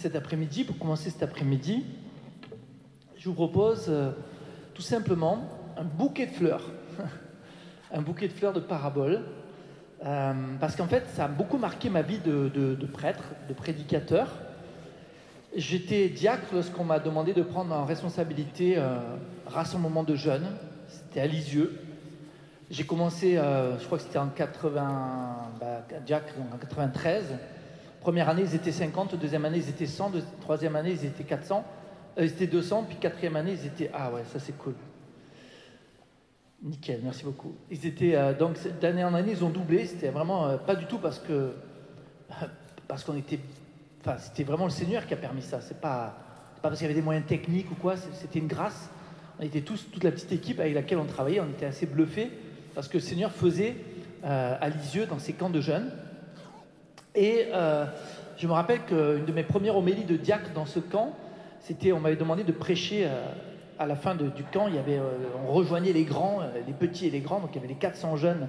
Cet après-midi, pour commencer cet après-midi, je vous propose euh, tout simplement un bouquet de fleurs. un bouquet de fleurs de parabole. Euh, parce qu'en fait, ça a beaucoup marqué ma vie de, prêtre, de prédicateur. J'étais diacre lorsqu'on m'a demandé de prendre en responsabilité euh, rassemblement de jeunes. C'était à Lisieux. J'ai commencé, euh, je crois que c'était en 80, bah, diacre en 93. Première année, ils étaient 50, deuxième année, ils étaient 100, troisième année, ils étaient 400, euh, ils étaient 200, puis quatrième année, ils étaient... Ah ouais, ça c'est cool. Nickel, merci beaucoup. Ils étaient, euh, donc d'année en année, ils ont doublé, c'était vraiment euh, pas du tout parce que... Parce qu'on était... Enfin, c'était vraiment le Seigneur qui a permis ça, c'est pas, pas parce qu'il y avait des moyens techniques ou quoi, c'était une grâce. On était tous, toute la petite équipe avec laquelle on travaillait, on était assez bluffés parce que le Seigneur faisait à Lisieux, dans ses camps de jeunes, et euh, je me rappelle qu'une de mes premières homélies de diacre dans ce camp, c'était, on m'avait demandé de prêcher euh, à la fin du camp. Euh, on rejoignait les grands, les petits et les grands, donc il y avait les 400 jeunes,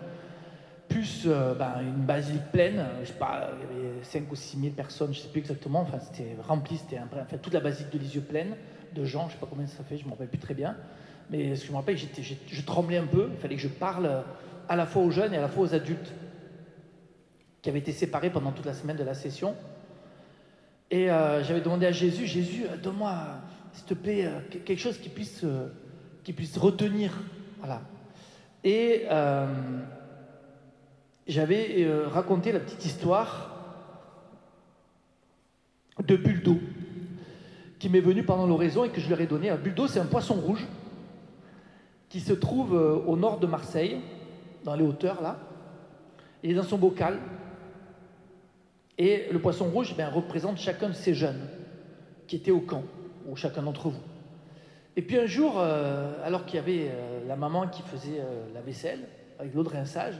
plus ben, une basilique pleine, je sais pas, il y avait 5 ou 6 000 personnes, je sais plus exactement, enfin c'était rempli, c'était enfin, toute la basilique de Lisieux pleine de gens, je sais pas combien ça fait, je me rappelle plus très bien. Mais ce que je me rappelle, je tremblais un peu, il fallait que je parle à la fois aux jeunes et à la fois aux adultes qui avait été séparé pendant toute la semaine de la session. Et euh, j'avais demandé à Jésus, Jésus, euh, donne-moi, s'il te plaît, euh, quelque chose qui puisse, qui puisse retenir. Voilà. Et j'avais raconté la petite histoire de Buldo, qui m'est venu pendant l'oraison et que je leur ai donné. Buldo, c'est un poisson rouge qui se trouve au nord de Marseille, dans les hauteurs là. Il est dans son bocal, et le poisson rouge ben, représente chacun de ces jeunes qui étaient au camp, ou chacun d'entre vous. Et puis un jour, euh, alors qu'il y avait euh, la maman qui faisait euh, la vaisselle avec l'eau de rinçage,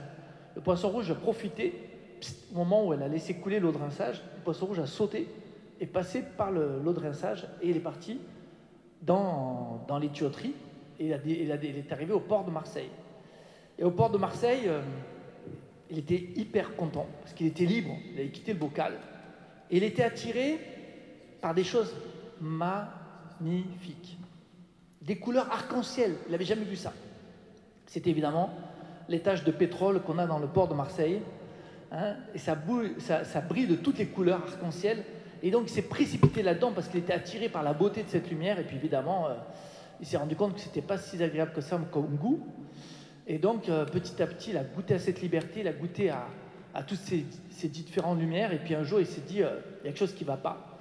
le poisson rouge a profité, au moment où elle a laissé couler l'eau de rinçage, le poisson rouge a sauté et passé par l'eau de rinçage et il est parti dans, dans les tuyauteries et il, est arrivé au port de Marseille. Et au port de Marseille, il était hyper content parce qu'il était libre, il avait quitté le bocal et il était attiré par des choses magnifiques, des couleurs arc-en-ciel. Il n'avait jamais vu ça. C'est évidemment les taches de pétrole qu'on a dans le port de Marseille. Hein, et ça, brille de toutes les couleurs arc-en-ciel. Et donc il s'est précipité là-dedans parce qu'il était attiré par la beauté de cette lumière. Et puis évidemment, euh, il s'est rendu compte que c'était pas si agréable que ça comme goût. Et donc, euh, petit à petit, il a goûté à cette liberté, il a goûté à, toutes ces, différentes lumières. Et puis un jour, il s'est dit, euh, il y a quelque chose qui ne va pas.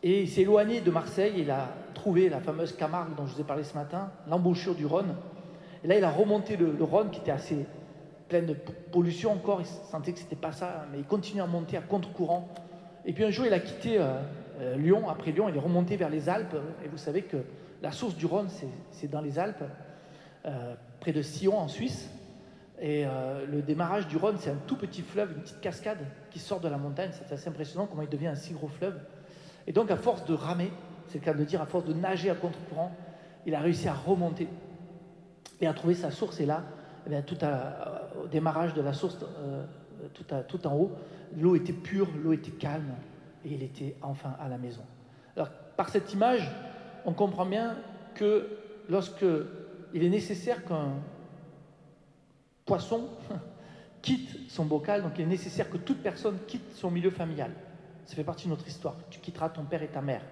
Et il s'est éloigné de Marseille, il a trouvé la fameuse Camargue dont je vous ai parlé ce matin, l'embouchure du Rhône. Et là, il a remonté le, Rhône qui était assez plein de pollution encore, il sentait que ce n'était pas ça, mais il continue à monter à contre-courant. Et puis un jour, il a quitté euh, Lyon, après Lyon, il est remonté vers les Alpes. Et vous savez que la source du Rhône, c'est dans les Alpes près de Sion en Suisse. Et euh, le démarrage du Rhône, c'est un tout petit fleuve, une petite cascade qui sort de la montagne. C'est assez impressionnant comment il devient un si gros fleuve. Et donc, à force de ramer, c'est le cas de dire, à force de nager à contre-courant, il a réussi à remonter et à trouver sa source. Et là, eh au démarrage de la source, euh, tout en haut, l'eau était pure, l'eau était calme, et il était enfin à la maison. Alors, par cette image, on comprend bien que lorsque il est nécessaire qu'un poisson quitte son bocal, donc il est nécessaire que toute personne quitte son milieu familial. Ça fait partie de notre histoire. Tu quitteras ton père et ta mère.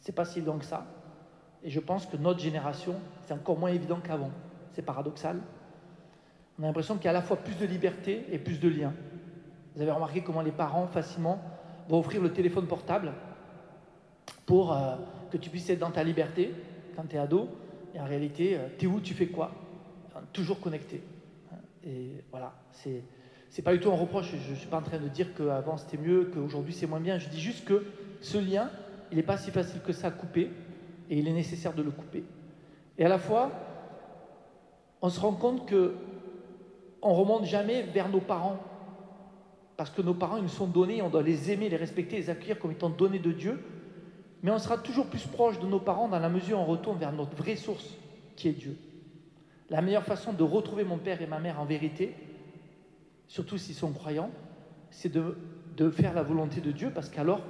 C'est pas si évident que ça. Et je pense que notre génération, c'est encore moins évident qu'avant. C'est paradoxal. On a l'impression qu'il y a à la fois plus de liberté et plus de liens. Vous avez remarqué comment les parents facilement vont offrir le téléphone portable pour euh, que tu puisses être dans ta liberté quand tu es ado, et en réalité, euh, tu es où, tu fais quoi? Toujours connecté. Et voilà, c'est. C'est pas du tout un reproche, je ne suis pas en train de dire qu'avant c'était mieux, qu'aujourd'hui c'est moins bien. Je dis juste que ce lien, il n'est pas si facile que ça à couper, et il est nécessaire de le couper. Et à la fois, on se rend compte que on remonte jamais vers nos parents, parce que nos parents ils nous sont donnés, on doit les aimer, les respecter, les accueillir comme étant donnés de Dieu, mais on sera toujours plus proche de nos parents dans la mesure où on retourne vers notre vraie source, qui est Dieu. La meilleure façon de retrouver mon père et ma mère en vérité, surtout s'ils sont croyants, c'est de, faire la volonté de Dieu, parce qu'alors,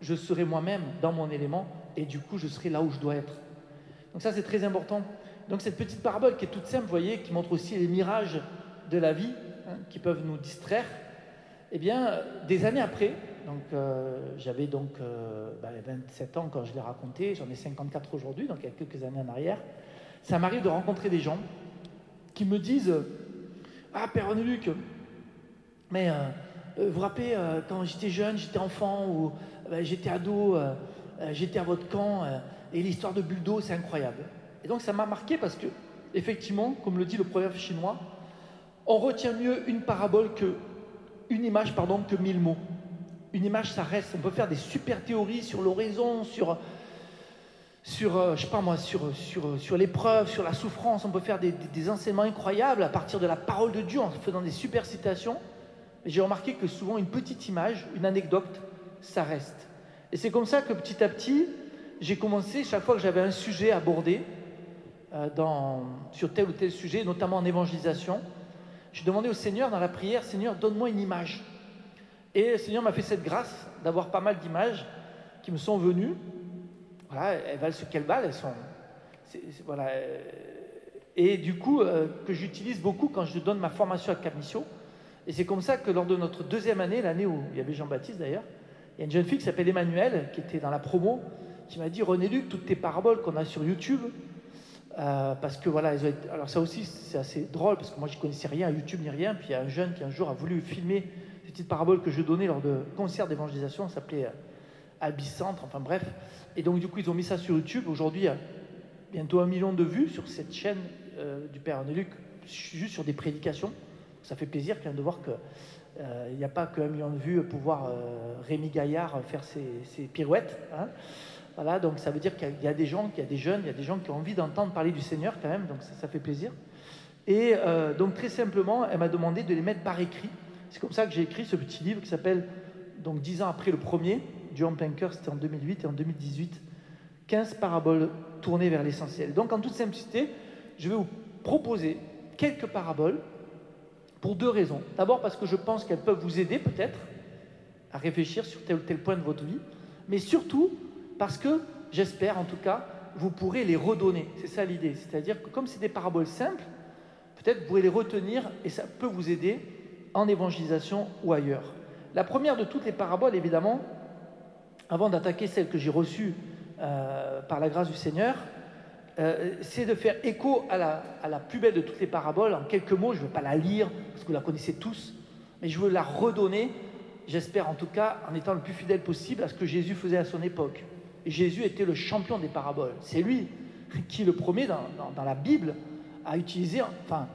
je serai moi-même dans mon élément et du coup je serai là où je dois être. Donc ça c'est très important. Donc cette petite parabole qui est toute simple, vous voyez, qui montre aussi les mirages de la vie hein, qui peuvent nous distraire, eh bien des années après, donc euh, j'avais donc 27 euh, bah, ans quand je l'ai raconté, j'en ai 54 aujourd'hui, donc il y a quelques années en arrière, ça m'arrive de rencontrer des gens qui me disent Ah Père Luc, mais euh, vous vous rappelez quand j'étais jeune, j'étais enfant ou j'étais ado, j'étais à votre camp et l'histoire de Buldo, c'est incroyable. Et donc ça m'a marqué parce que, effectivement, comme le dit le proverbe chinois, on retient mieux une parabole que une image, pardon, que mille mots. Une image, ça reste. On peut faire des super théories sur l'horizon, sur, sur, euh, je sais pas moi, sur, sur, sur l'épreuve, sur la souffrance. On peut faire des, enseignements incroyables à partir de la parole de Dieu en faisant des super citations. Mais j'ai remarqué que souvent une petite image, une anecdote, ça reste. Et c'est comme ça que petit à petit, j'ai commencé, chaque fois que j'avais un sujet à aborder, euh, dans, sur tel ou tel sujet, notamment en évangélisation, je demandais au Seigneur dans la prière, Seigneur, donne-moi une image. Et le Seigneur m'a fait cette grâce d'avoir pas mal d'images qui me sont venues. Voilà, elles valent ce qu'elles valent, elles sont. voilà. Et du coup, euh, que j'utilise beaucoup quand je donne ma formation à Capmission. Et c'est comme ça que lors de notre deuxième année, l'année où il y avait Jean-Baptiste d'ailleurs, il y a une jeune fille qui s'appelle Emmanuel, qui était dans la promo, qui m'a dit René Luc, toutes tes paraboles qu'on a sur YouTube, euh, parce que voilà, alors ça aussi c'est assez drôle parce que moi je connaissais rien à YouTube ni rien. Puis il y a un jeune qui un jour a voulu filmer ces petites paraboles que je donnais lors de concerts d'évangélisation, ça s'appelait euh, Albicentre, enfin bref. Et donc du coup ils ont mis ça sur YouTube. Aujourd'hui bientôt un million de vues sur cette chaîne euh, du Père Luc, juste sur des prédications. Ça fait plaisir quand même de voir que il n'y a pas qu'un million de vues pour voir Rémi Gaillard faire ses, pirouettes. Hein. Voilà, donc ça veut dire qu'il y a des gens, qu'il y a des jeunes, il y a des gens qui ont envie d'entendre parler du Seigneur quand même, donc ça, fait plaisir. Et euh, donc très simplement, elle m'a demandé de les mettre par écrit. C'est comme ça que j'ai écrit ce petit livre qui s'appelle, donc dix ans après le premier, John Pinker, c'était en 2008 et en 2018, 15 paraboles tournées vers l'essentiel. Donc en toute simplicité, je vais vous proposer quelques paraboles pour deux raisons. D'abord parce que je pense qu'elles peuvent vous aider peut-être à réfléchir sur tel ou tel point de votre vie, mais surtout parce que, j'espère en tout cas, vous pourrez les redonner. C'est ça l'idée. C'est-à-dire que comme c'est des paraboles simples, peut-être vous pourrez les retenir et ça peut vous aider en évangélisation ou ailleurs. La première de toutes les paraboles, évidemment, avant d'attaquer celle que j'ai reçue euh, par la grâce du Seigneur, euh, c'est de faire écho à la, plus belle de toutes les paraboles. En quelques mots, je ne veux pas la lire, parce que vous la connaissez tous, mais je veux la redonner, j'espère en tout cas, en étant le plus fidèle possible à ce que Jésus faisait à son époque. Jésus était le champion des paraboles. C'est lui qui, le premier dans, la Bible, a utilisé, enfin,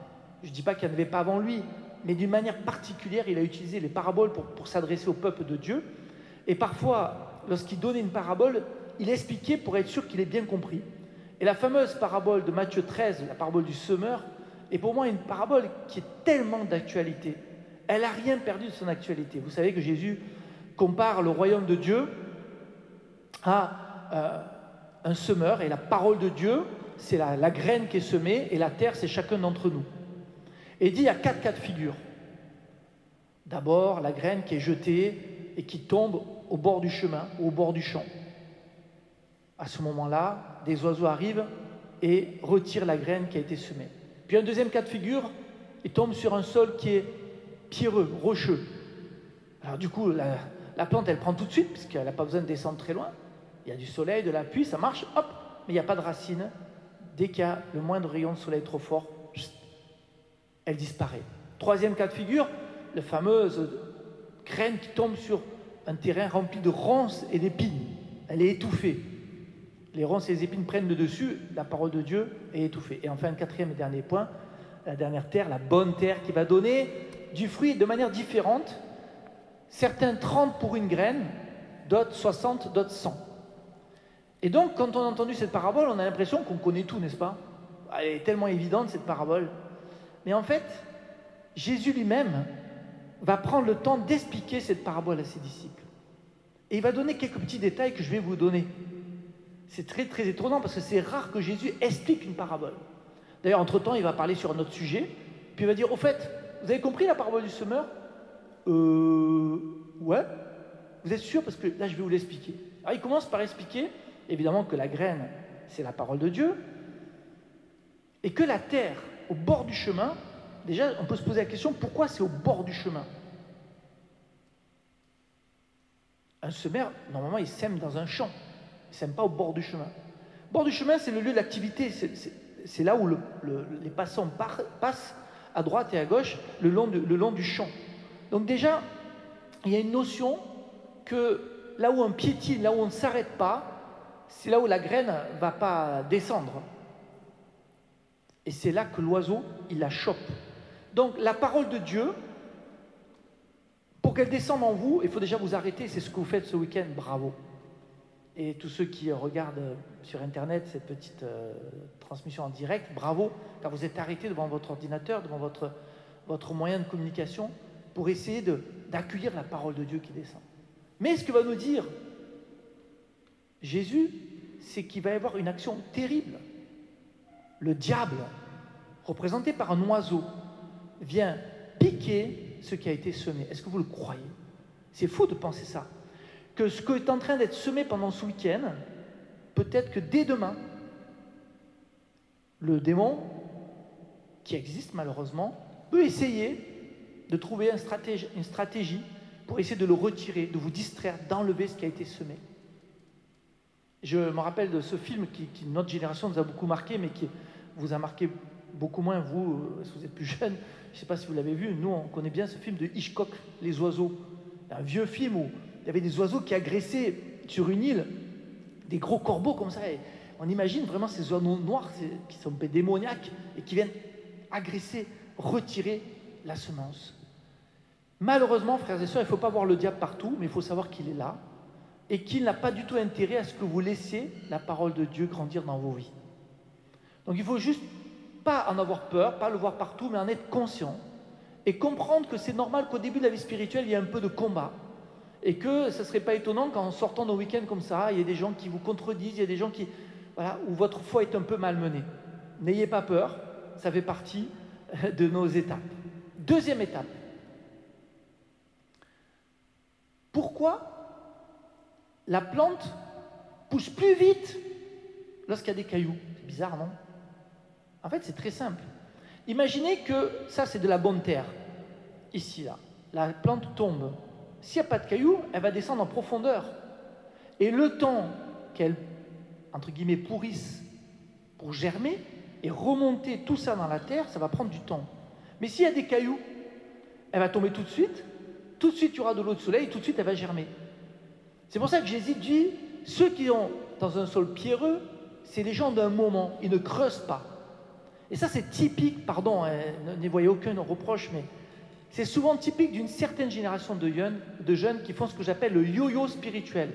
je ne dis pas qu'il n'y en avait pas avant lui, mais d'une manière particulière, il a utilisé les paraboles pour, s'adresser au peuple de Dieu. Et parfois, lorsqu'il donnait une parabole, il expliquait pour être sûr qu'il ait bien compris. Et la fameuse parabole de Matthieu 13, la parabole du semeur, est pour moi une parabole qui est tellement d'actualité. Elle n'a rien perdu de son actualité. Vous savez que Jésus compare le royaume de Dieu à euh, un semeur et la parole de Dieu, c'est la, graine qui est semée et la terre, c'est chacun d'entre nous. Et il dit il y a quatre cas de figure. D'abord, la graine qui est jetée et qui tombe au bord du chemin ou au bord du champ. À ce moment-là, des oiseaux arrivent et retirent la graine qui a été semée. Puis un deuxième cas de figure, il tombe sur un sol qui est pierreux, rocheux. Alors du coup, la, la plante, elle prend tout de suite, puisqu'elle n'a pas besoin de descendre très loin. Il y a du soleil, de la pluie, ça marche, hop, mais il n'y a pas de racines. Dès qu'il y a le moindre rayon de soleil trop fort, elle disparaît. Troisième cas de figure, la fameuse graine qui tombe sur un terrain rempli de ronces et d'épines. Elle est étouffée. Les ronces et les épines prennent le dessus, la parole de Dieu est étouffée. Et enfin, quatrième et dernier point, la dernière terre, la bonne terre qui va donner du fruit de manière différente. Certains 30 pour une graine, d'autres 60, d'autres 100. Et donc, quand on a entendu cette parabole, on a l'impression qu'on connaît tout, n'est-ce pas? Elle est tellement évidente, cette parabole. Mais en fait, Jésus lui-même va prendre le temps d'expliquer cette parabole à ses disciples. Et il va donner quelques petits détails que je vais vous donner. C'est très très étonnant parce que c'est rare que Jésus explique une parabole. D'ailleurs, entre-temps, il va parler sur un autre sujet, puis il va dire, au fait, vous avez compris la parabole du semeur? Euh... Ouais. Vous êtes sûr? Parce que là, je vais vous l'expliquer. Alors, il commence par expliquer, évidemment, que la graine, c'est la parole de Dieu, et que la terre, au bord du chemin, déjà, on peut se poser la question, pourquoi c'est au bord du chemin? Un semeur, normalement, il sème dans un champ. Il ne sème pas au bord du chemin. Bord du chemin, c'est le lieu d'activité. C'est là où les passants passent à droite et à gauche le long, le long du champ. Donc déjà, il y a une notion que là où on piétine, là où on ne s'arrête pas, c'est là où la graine ne va pas descendre. Et c'est là que l'oiseau, il la chope. Donc la parole de Dieu, pour qu'elle descende en vous, il faut déjà vous arrêter. C'est ce que vous faites ce week-end. Bravo. Et tous ceux qui regardent sur Internet cette petite euh, transmission en direct, bravo, car vous êtes arrêtés devant votre ordinateur, devant votre, votre moyen de communication, pour essayer d'accueillir la parole de Dieu qui descend. Mais ce que va nous dire Jésus, c'est qu'il va y avoir une action terrible. Le diable, représenté par un oiseau, vient piquer ce qui a été semé. Est-ce que vous le croyez? C'est faux de penser ça. Que ce qui est en train d'être semé pendant ce week-end, peut-être que dès demain, le démon, qui existe malheureusement, peut essayer de trouver une stratégie, pour essayer de le retirer, de vous distraire, d'enlever ce qui a été semé. Je me rappelle de ce film qui, notre génération nous a beaucoup marqué, mais qui vous a marqué beaucoup moins, vous, euh, si vous êtes plus jeune. Je ne sais pas si vous l'avez vu, nous, on connaît bien ce film de Hitchcock, Les oiseaux. Un vieux film où il y avait des oiseaux qui agressaient sur une île des gros corbeaux comme ça. On imagine vraiment ces oiseaux noirs qui sont démoniaques et qui viennent agresser, retirer la semence. Malheureusement, frères et sœurs, il ne faut pas voir le diable partout, mais il faut savoir qu'il est là et qu'il n'a pas du tout intérêt à ce que vous laissiez la parole de Dieu grandir dans vos vies. Donc il faut juste pas en avoir peur, pas le voir partout, mais en être conscient et comprendre que c'est normal qu'au début de la vie spirituelle, il y ait un peu de combat et que ce ne serait pas étonnant qu'en sortant nos week-ends comme ça, il y ait des gens qui vous contredisent, il y a des gens qui, voilà, où votre foi est un peu malmenée. N'ayez pas peur, ça fait partie de nos étapes. Deuxième étape. Pourquoi la plante pousse plus vite lorsqu'il y a des cailloux? C'est bizarre, non? En fait, c'est très simple. Imaginez que ça, c'est de la bonne terre. Ici, là. La plante tombe. S'il n'y a pas de cailloux, elle va descendre en profondeur. Et le temps qu'elle, entre guillemets, pourrisse pour germer et remonter tout ça dans la terre, ça va prendre du temps. Mais s'il y a des cailloux, elle va tomber tout de suite. Tout de suite, il y aura de l'eau de soleil, tout de suite, elle va germer. C'est pour ça que Jésus dit, ceux qui ont dans un sol pierreux, c'est les gens d'un moment, ils ne creusent pas. Et ça, c'est typique, pardon, hein, n'y voyez aucun reproche, mais c'est souvent typique d'une certaine génération de jeunes, qui font ce que j'appelle le yo-yo spirituel.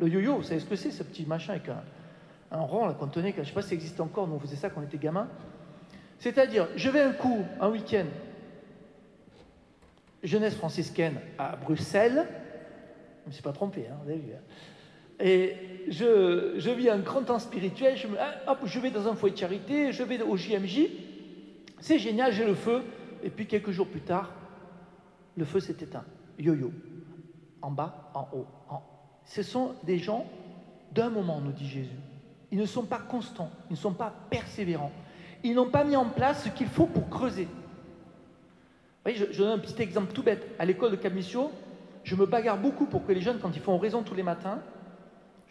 Le yo-yo, vous savez ce que c'est, ce petit machin avec un, rond qu'on tenait, je ne sais pas si ça existe encore, nous on faisait ça quand on était gamin. C'est-à-dire, je vais un coup, un week-end, jeunesse franciscaine à Bruxelles, je ne me suis pas trompé, hein, vous avez vu. Hein. Et je, vis un grand temps spirituel, je, ah, hop, je vais dans un foyer de charité, je vais au JMJ, c'est génial, j'ai le feu, et puis quelques jours plus tard, le feu s'est éteint. Yo-yo. En bas, en haut. En... Ce sont des gens d'un moment, nous dit Jésus. Ils ne sont pas constants, ils ne sont pas persévérants. Ils n'ont pas mis en place ce qu'il faut pour creuser. Vous voyez, je, je, donne un petit exemple tout bête. À l'école de Camisio, je me bagarre beaucoup pour que les jeunes, quand ils font raison tous les matins,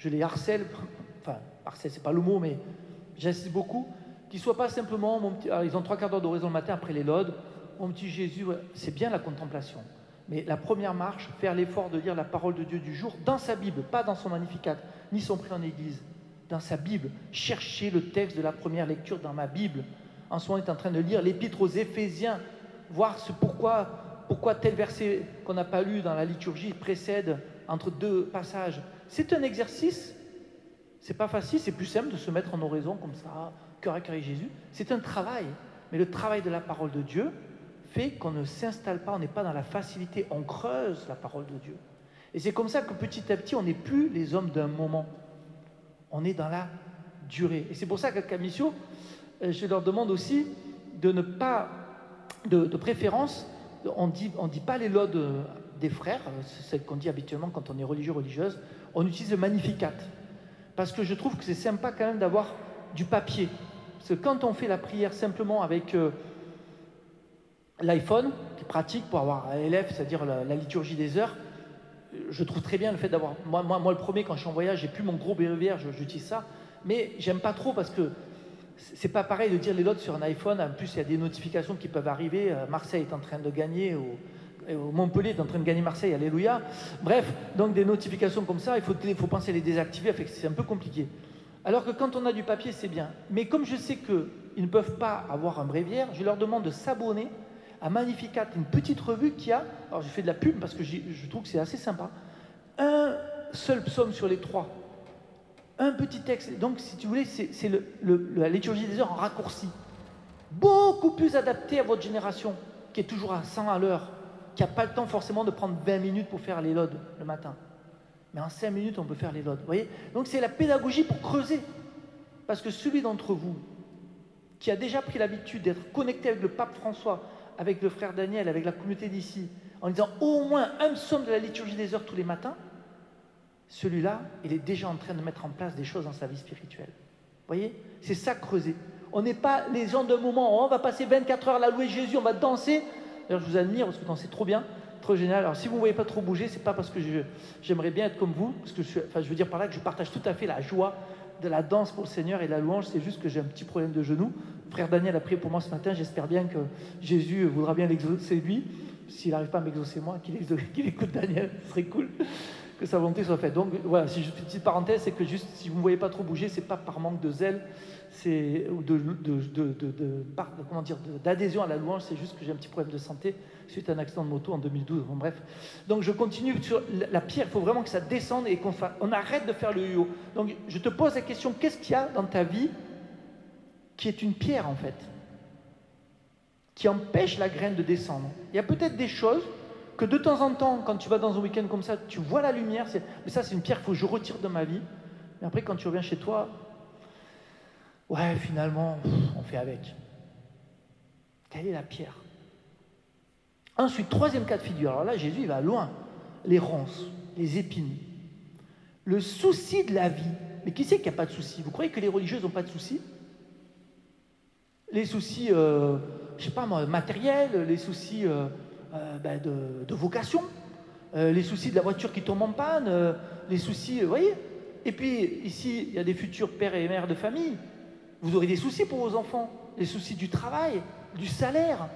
je les harcèle, enfin, harcèle, c'est pas le mot, mais j'insiste beaucoup, qu'ils soient pas simplement, petit, ils ont trois quarts d'heure de raison le matin après les lodes, mon petit Jésus, c'est bien la contemplation. Mais la première marche, faire l'effort de lire la parole de Dieu du jour dans sa Bible, pas dans son magnificat, ni son prix en église, dans sa Bible. Chercher le texte de la première lecture dans ma Bible. En ce moment, on est en train de lire l'épître aux Éphésiens, voir ce pourquoi pourquoi tel verset qu'on n'a pas lu dans la liturgie précède entre deux passages. C'est un exercice, c'est pas facile, c'est plus simple de se mettre en oraison comme ça, cœur à cœur avec Jésus. C'est un travail, mais le travail de la parole de Dieu fait qu'on ne s'installe pas, on n'est pas dans la facilité, on creuse la parole de Dieu. Et c'est comme ça que petit à petit, on n'est plus les hommes d'un moment, on est dans la durée. Et c'est pour ça qu'à Camisio, euh, je leur demande aussi de ne pas, de, préférence, on ne dit, on dit pas les lodes des frères, c'est celle qu'on dit habituellement quand on est religieux, religieuse, on utilise le Magnificat. Parce que je trouve que c'est sympa quand même d'avoir du papier. Parce que quand on fait la prière simplement avec euh, l'iPhone, qui est pratique pour avoir un élève, c'est-à-dire la, liturgie des heures, je trouve très bien le fait d'avoir. Moi, le premier, quand je suis en voyage, j'ai plus mon gros BEVR, j'utilise ça. Mais j'aime pas trop parce que c'est pas pareil de dire les lots sur un iPhone. En plus, il y a des notifications qui peuvent arriver. Euh, Marseille est en train de gagner, Montpellier est en train de gagner Marseille, alléluia. Bref, donc des notifications comme ça, il faut, penser à les désactiver, c'est un peu compliqué. Alors que quand on a du papier, c'est bien. Mais comme je sais qu'ils ne peuvent pas avoir un bréviaire, je leur demande de s'abonner à Magnificat, une petite revue qui a, alors je fais de la pub parce que je trouve que c'est assez sympa, un seul psaume sur les trois un petit texte. Donc, si tu voulais, c'est la liturgie des heures en raccourci. Beaucoup plus adapté à votre génération, qui est toujours à 100 à l'heure, qui n'a pas le temps forcément de prendre 20 minutes pour faire les lodes le matin. Mais en 5 minutes, on peut faire les lodes. Voyez? Donc, c'est la pédagogie pour creuser. Parce que celui d'entre vous qui a déjà pris l'habitude d'être connecté avec le pape François, avec le frère Daniel, avec la communauté d'ici, en disant au moins un psaume de la liturgie des heures tous les matins, celui-là, il est déjà en train de mettre en place des choses dans sa vie spirituelle. Voyez? C'est ça creuser. On n'est pas les gens d'un moment, oh, on va passer 24 heures à louer Jésus, on va danser. D'ailleurs, je vous admire parce que vous dansez trop bien, trop génial. Alors, si vous ne voyez pas trop bouger, c'est pas parce que j'aimerais bien être comme vous, parce que je, veux dire par là que je partage tout à fait la joie de la danse pour le Seigneur et la louange, c'est juste que j'ai un petit problème de genou. Frère Daniel a prié pour moi ce matin, j'espère bien que Jésus voudra bien l'exaucer lui. S'il n'arrive pas à m'exaucer moi, qu'il écoute Daniel, ce serait cool que sa volonté soit faite. Donc voilà, si je fais une petite parenthèse, c'est que juste si vous ne voyez pas trop bouger, c'est pas par manque de zèle, c'est ou de, de, de, comment dire d'adhésion à la louange, c'est juste que j'ai un petit problème de santé suite à un accident de moto en 2012. Bon, bref, donc je continue sur la pierre. Il faut vraiment que ça descende et qu'on on arrête de faire le yo. Donc je te pose la question qu'est-ce qu'il y a dans ta vie qui est une pierre en fait, qui empêche la graine de descendre? Il y a peut-être des choses que de temps en temps, quand tu vas dans un week-end comme ça, tu vois la lumière, mais ça c'est une pierre qu'il faut que je retire de ma vie. Mais après, quand tu reviens chez toi, ouais, finalement, on fait avec. Quelle est la pierre? Ensuite, troisième cas de figure. Alors là, Jésus, il va loin. Les ronces, les épines. Le souci de la vie. Mais qui c'est qui n'a pas de souci? Vous croyez que les religieuses n'ont pas de soucis Les soucis, euh, je sais pas moi, matériels, les soucis euh, euh, ben, de, vocation, euh, les soucis de la voiture qui tombe en panne, euh, les soucis, vous voyez Et puis ici, il y a des futurs pères et mères de famille. Vous aurez des soucis pour vos enfants, les soucis du travail, du salaire.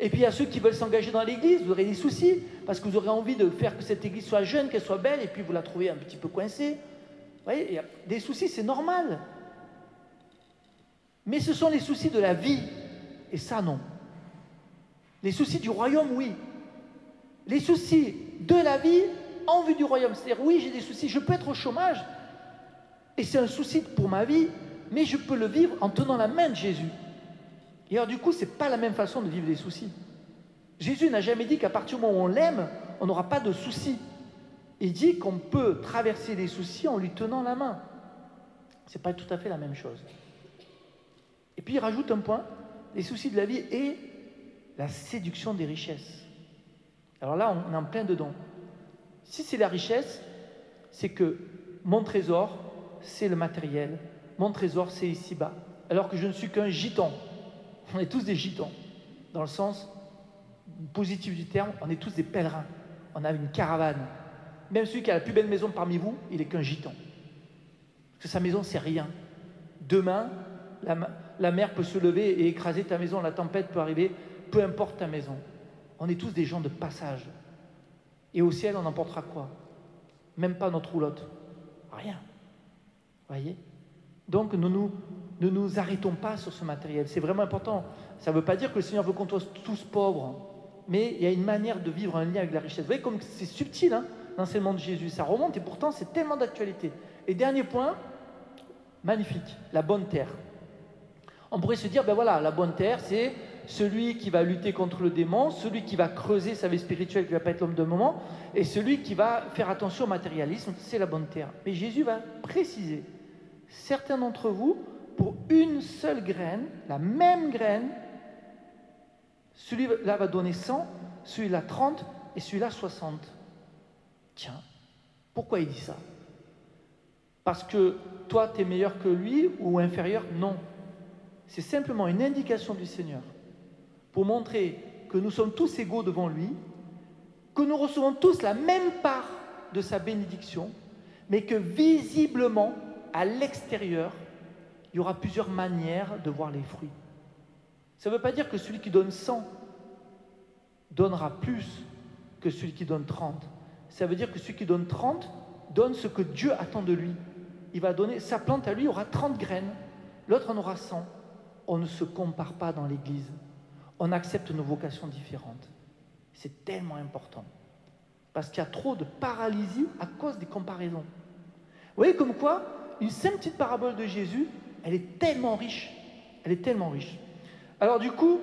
Et puis il y a ceux qui veulent s'engager dans l'église, vous aurez des soucis, parce que vous aurez envie de faire que cette église soit jeune, qu'elle soit belle, et puis vous la trouvez un petit peu coincée. Vous voyez, il y a des soucis, c'est normal. Mais ce sont les soucis de la vie, et ça non. Les soucis du royaume, oui. Les soucis de la vie en vue du royaume. C'est-à-dire, oui, j'ai des soucis, je peux être au chômage, et c'est un souci pour ma vie, mais je peux le vivre en tenant la main de Jésus. Et alors, du coup, ce n'est pas la même façon de vivre les soucis. Jésus n'a jamais dit qu'à partir du moment où on l'aime, on n'aura pas de soucis. Il dit qu'on peut traverser les soucis en lui tenant la main. Ce n'est pas tout à fait la même chose. Et puis il rajoute un point, les soucis de la vie et la séduction des richesses. Alors là, on est en plein dedans. Si c'est la richesse, c'est que mon trésor, c'est le matériel. Mon trésor, c'est ici-bas. Alors que je ne suis qu'un gitan. On est tous des gitans. Dans le sens positif du terme, on est tous des pèlerins. On a une caravane. Même celui qui a la plus belle maison parmi vous, il est qu'un gitan. Parce que sa maison, c'est rien. Demain, la, la mer peut se lever et écraser ta maison, la tempête peut arriver peu importe ta maison. On est tous des gens de passage. Et au ciel, on emportera quoi? Même pas notre roulotte. Rien. Voyez? Donc, nous nous, ne nous arrêtons pas sur ce matériel. C'est vraiment important. Ça ne veut pas dire que le Seigneur veut qu'on soit tous pauvres. Mais il y a une manière de vivre un lien avec la richesse. Vous voyez comme c'est subtil, hein, l'enseignement de Jésus. Ça remonte et pourtant, c'est tellement d'actualité. Et dernier point, magnifique, la bonne terre. On pourrait se dire, ben voilà, la bonne terre, c'est celui qui va lutter contre le démon, celui qui va creuser sa vie spirituelle, qui ne va pas être l'homme de moment, et celui qui va faire attention au matérialisme, c'est la bonne terre. Mais Jésus va préciser, certains d'entre vous, pour une seule graine, la même graine, celui-là va donner 100, celui-là 30, et celui-là 60. Tiens, pourquoi il dit ça? Parce que toi, tu es meilleur que lui ou inférieur? Non. C'est simplement une indication du Seigneur pour montrer que nous sommes tous égaux devant lui, que nous recevons tous la même part de sa bénédiction, mais que visiblement, à l'extérieur, il y aura plusieurs manières de voir les fruits. Ça ne veut pas dire que celui qui donne 100 donnera plus que celui qui donne 30. Ça veut dire que celui qui donne 30 donne ce que Dieu attend de lui. Il va donner, sa plante à lui aura 30 graines, l'autre en aura 100. On ne se compare pas dans l'Église. On accepte nos vocations différentes. C'est tellement important. Parce qu'il y a trop de paralysie à cause des comparaisons. Vous voyez comme quoi, une simple petite parabole de Jésus, elle est tellement riche. Elle est tellement riche. Alors du coup,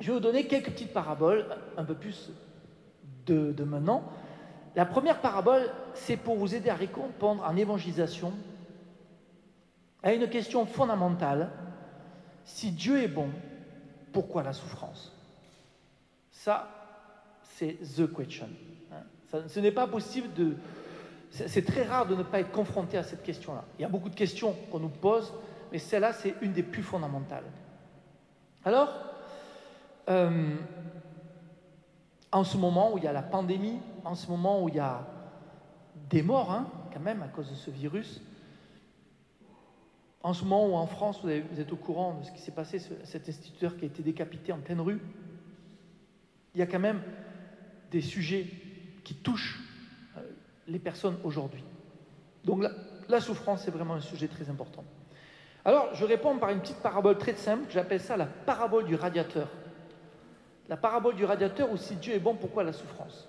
je vais vous donner quelques petites paraboles, un peu plus de, de maintenant. La première parabole, c'est pour vous aider à répondre en évangélisation à une question fondamentale. Si Dieu est bon, pourquoi la souffrance? Ça, c'est the question. Hein. ce n'est pas possible de... C'est très rare de ne pas être confronté à cette question-là. Il y a beaucoup de questions qu'on nous pose, mais celle-là, c'est une des plus fondamentales. Alors, euh, en ce moment où il y a la pandémie, en ce moment où il y a des morts, hein, quand même, à cause de ce virus, en ce moment où en France, vous, êtes au courant de ce qui s'est passé, cet instituteur qui a été décapité en pleine rue, il y a quand même des sujets qui touchent euh, les personnes aujourd'hui. Donc la, souffrance, c'est vraiment un sujet très important. Alors, je réponds par une petite parabole très simple, j'appelle ça la parabole du radiateur. La parabole du radiateur, où si Dieu est bon, pourquoi la souffrance?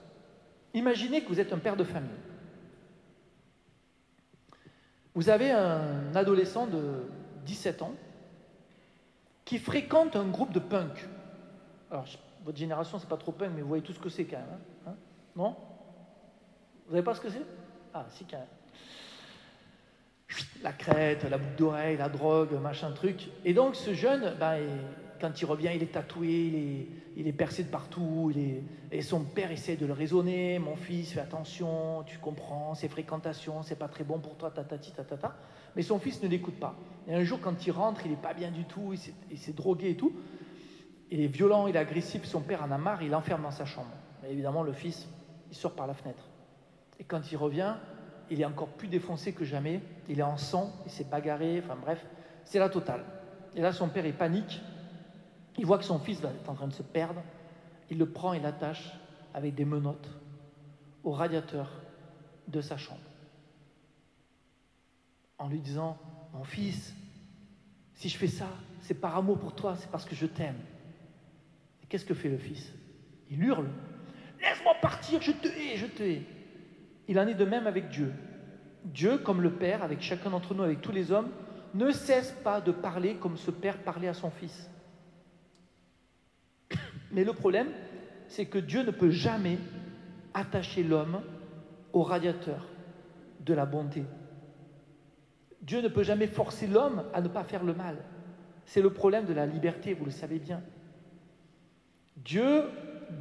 Imaginez que vous êtes un père de famille. Vous avez un adolescent de 17 ans qui fréquente un groupe de punk. Alors, votre génération, c'est pas trop punk, mais vous voyez tout ce que c'est quand même. Hein, hein non? Vous savez pas ce que c'est? Ah, si, quand même la crête, la boucle d'oreille, la drogue, machin truc. Et donc ce jeune, ben, quand il revient, il est tatoué, il est, percé de partout, et son père essaie de le raisonner, mon fils, fais attention, tu comprends, ses fréquentations, c'est pas très bon pour toi, tatati, tatata. Mais son fils ne l'écoute pas. Et un jour, quand il rentre, il n'est pas bien du tout, il s'est drogué et tout. Il est violent, il est agressif, son père en a marre, il l'enferme dans sa chambre. Mais évidemment, le fils, il sort par la fenêtre. Et quand il revient, il est encore plus défoncé que jamais, il est en sang, il s'est bagarré, enfin bref, c'est la totale. Et là, son père, il panique, il voit que son fils est en train de se perdre, il le prend et l'attache avec des menottes au radiateur de sa chambre, en lui disant, mon fils, si je fais ça, c'est par amour pour toi, c'est parce que je t'aime. Qu'est-ce que fait le fils? Il hurle, laisse-moi partir, je te hais, je te hais. Il en est de même avec Dieu. Dieu, comme le Père, avec chacun d'entre nous, avec tous les hommes, ne cesse pas de parler comme ce Père parlait à son Fils. Mais le problème, c'est que Dieu ne peut jamais attacher l'homme au radiateur de la bonté. Dieu ne peut jamais forcer l'homme à ne pas faire le mal. C'est le problème de la liberté, vous le savez bien. Dieu,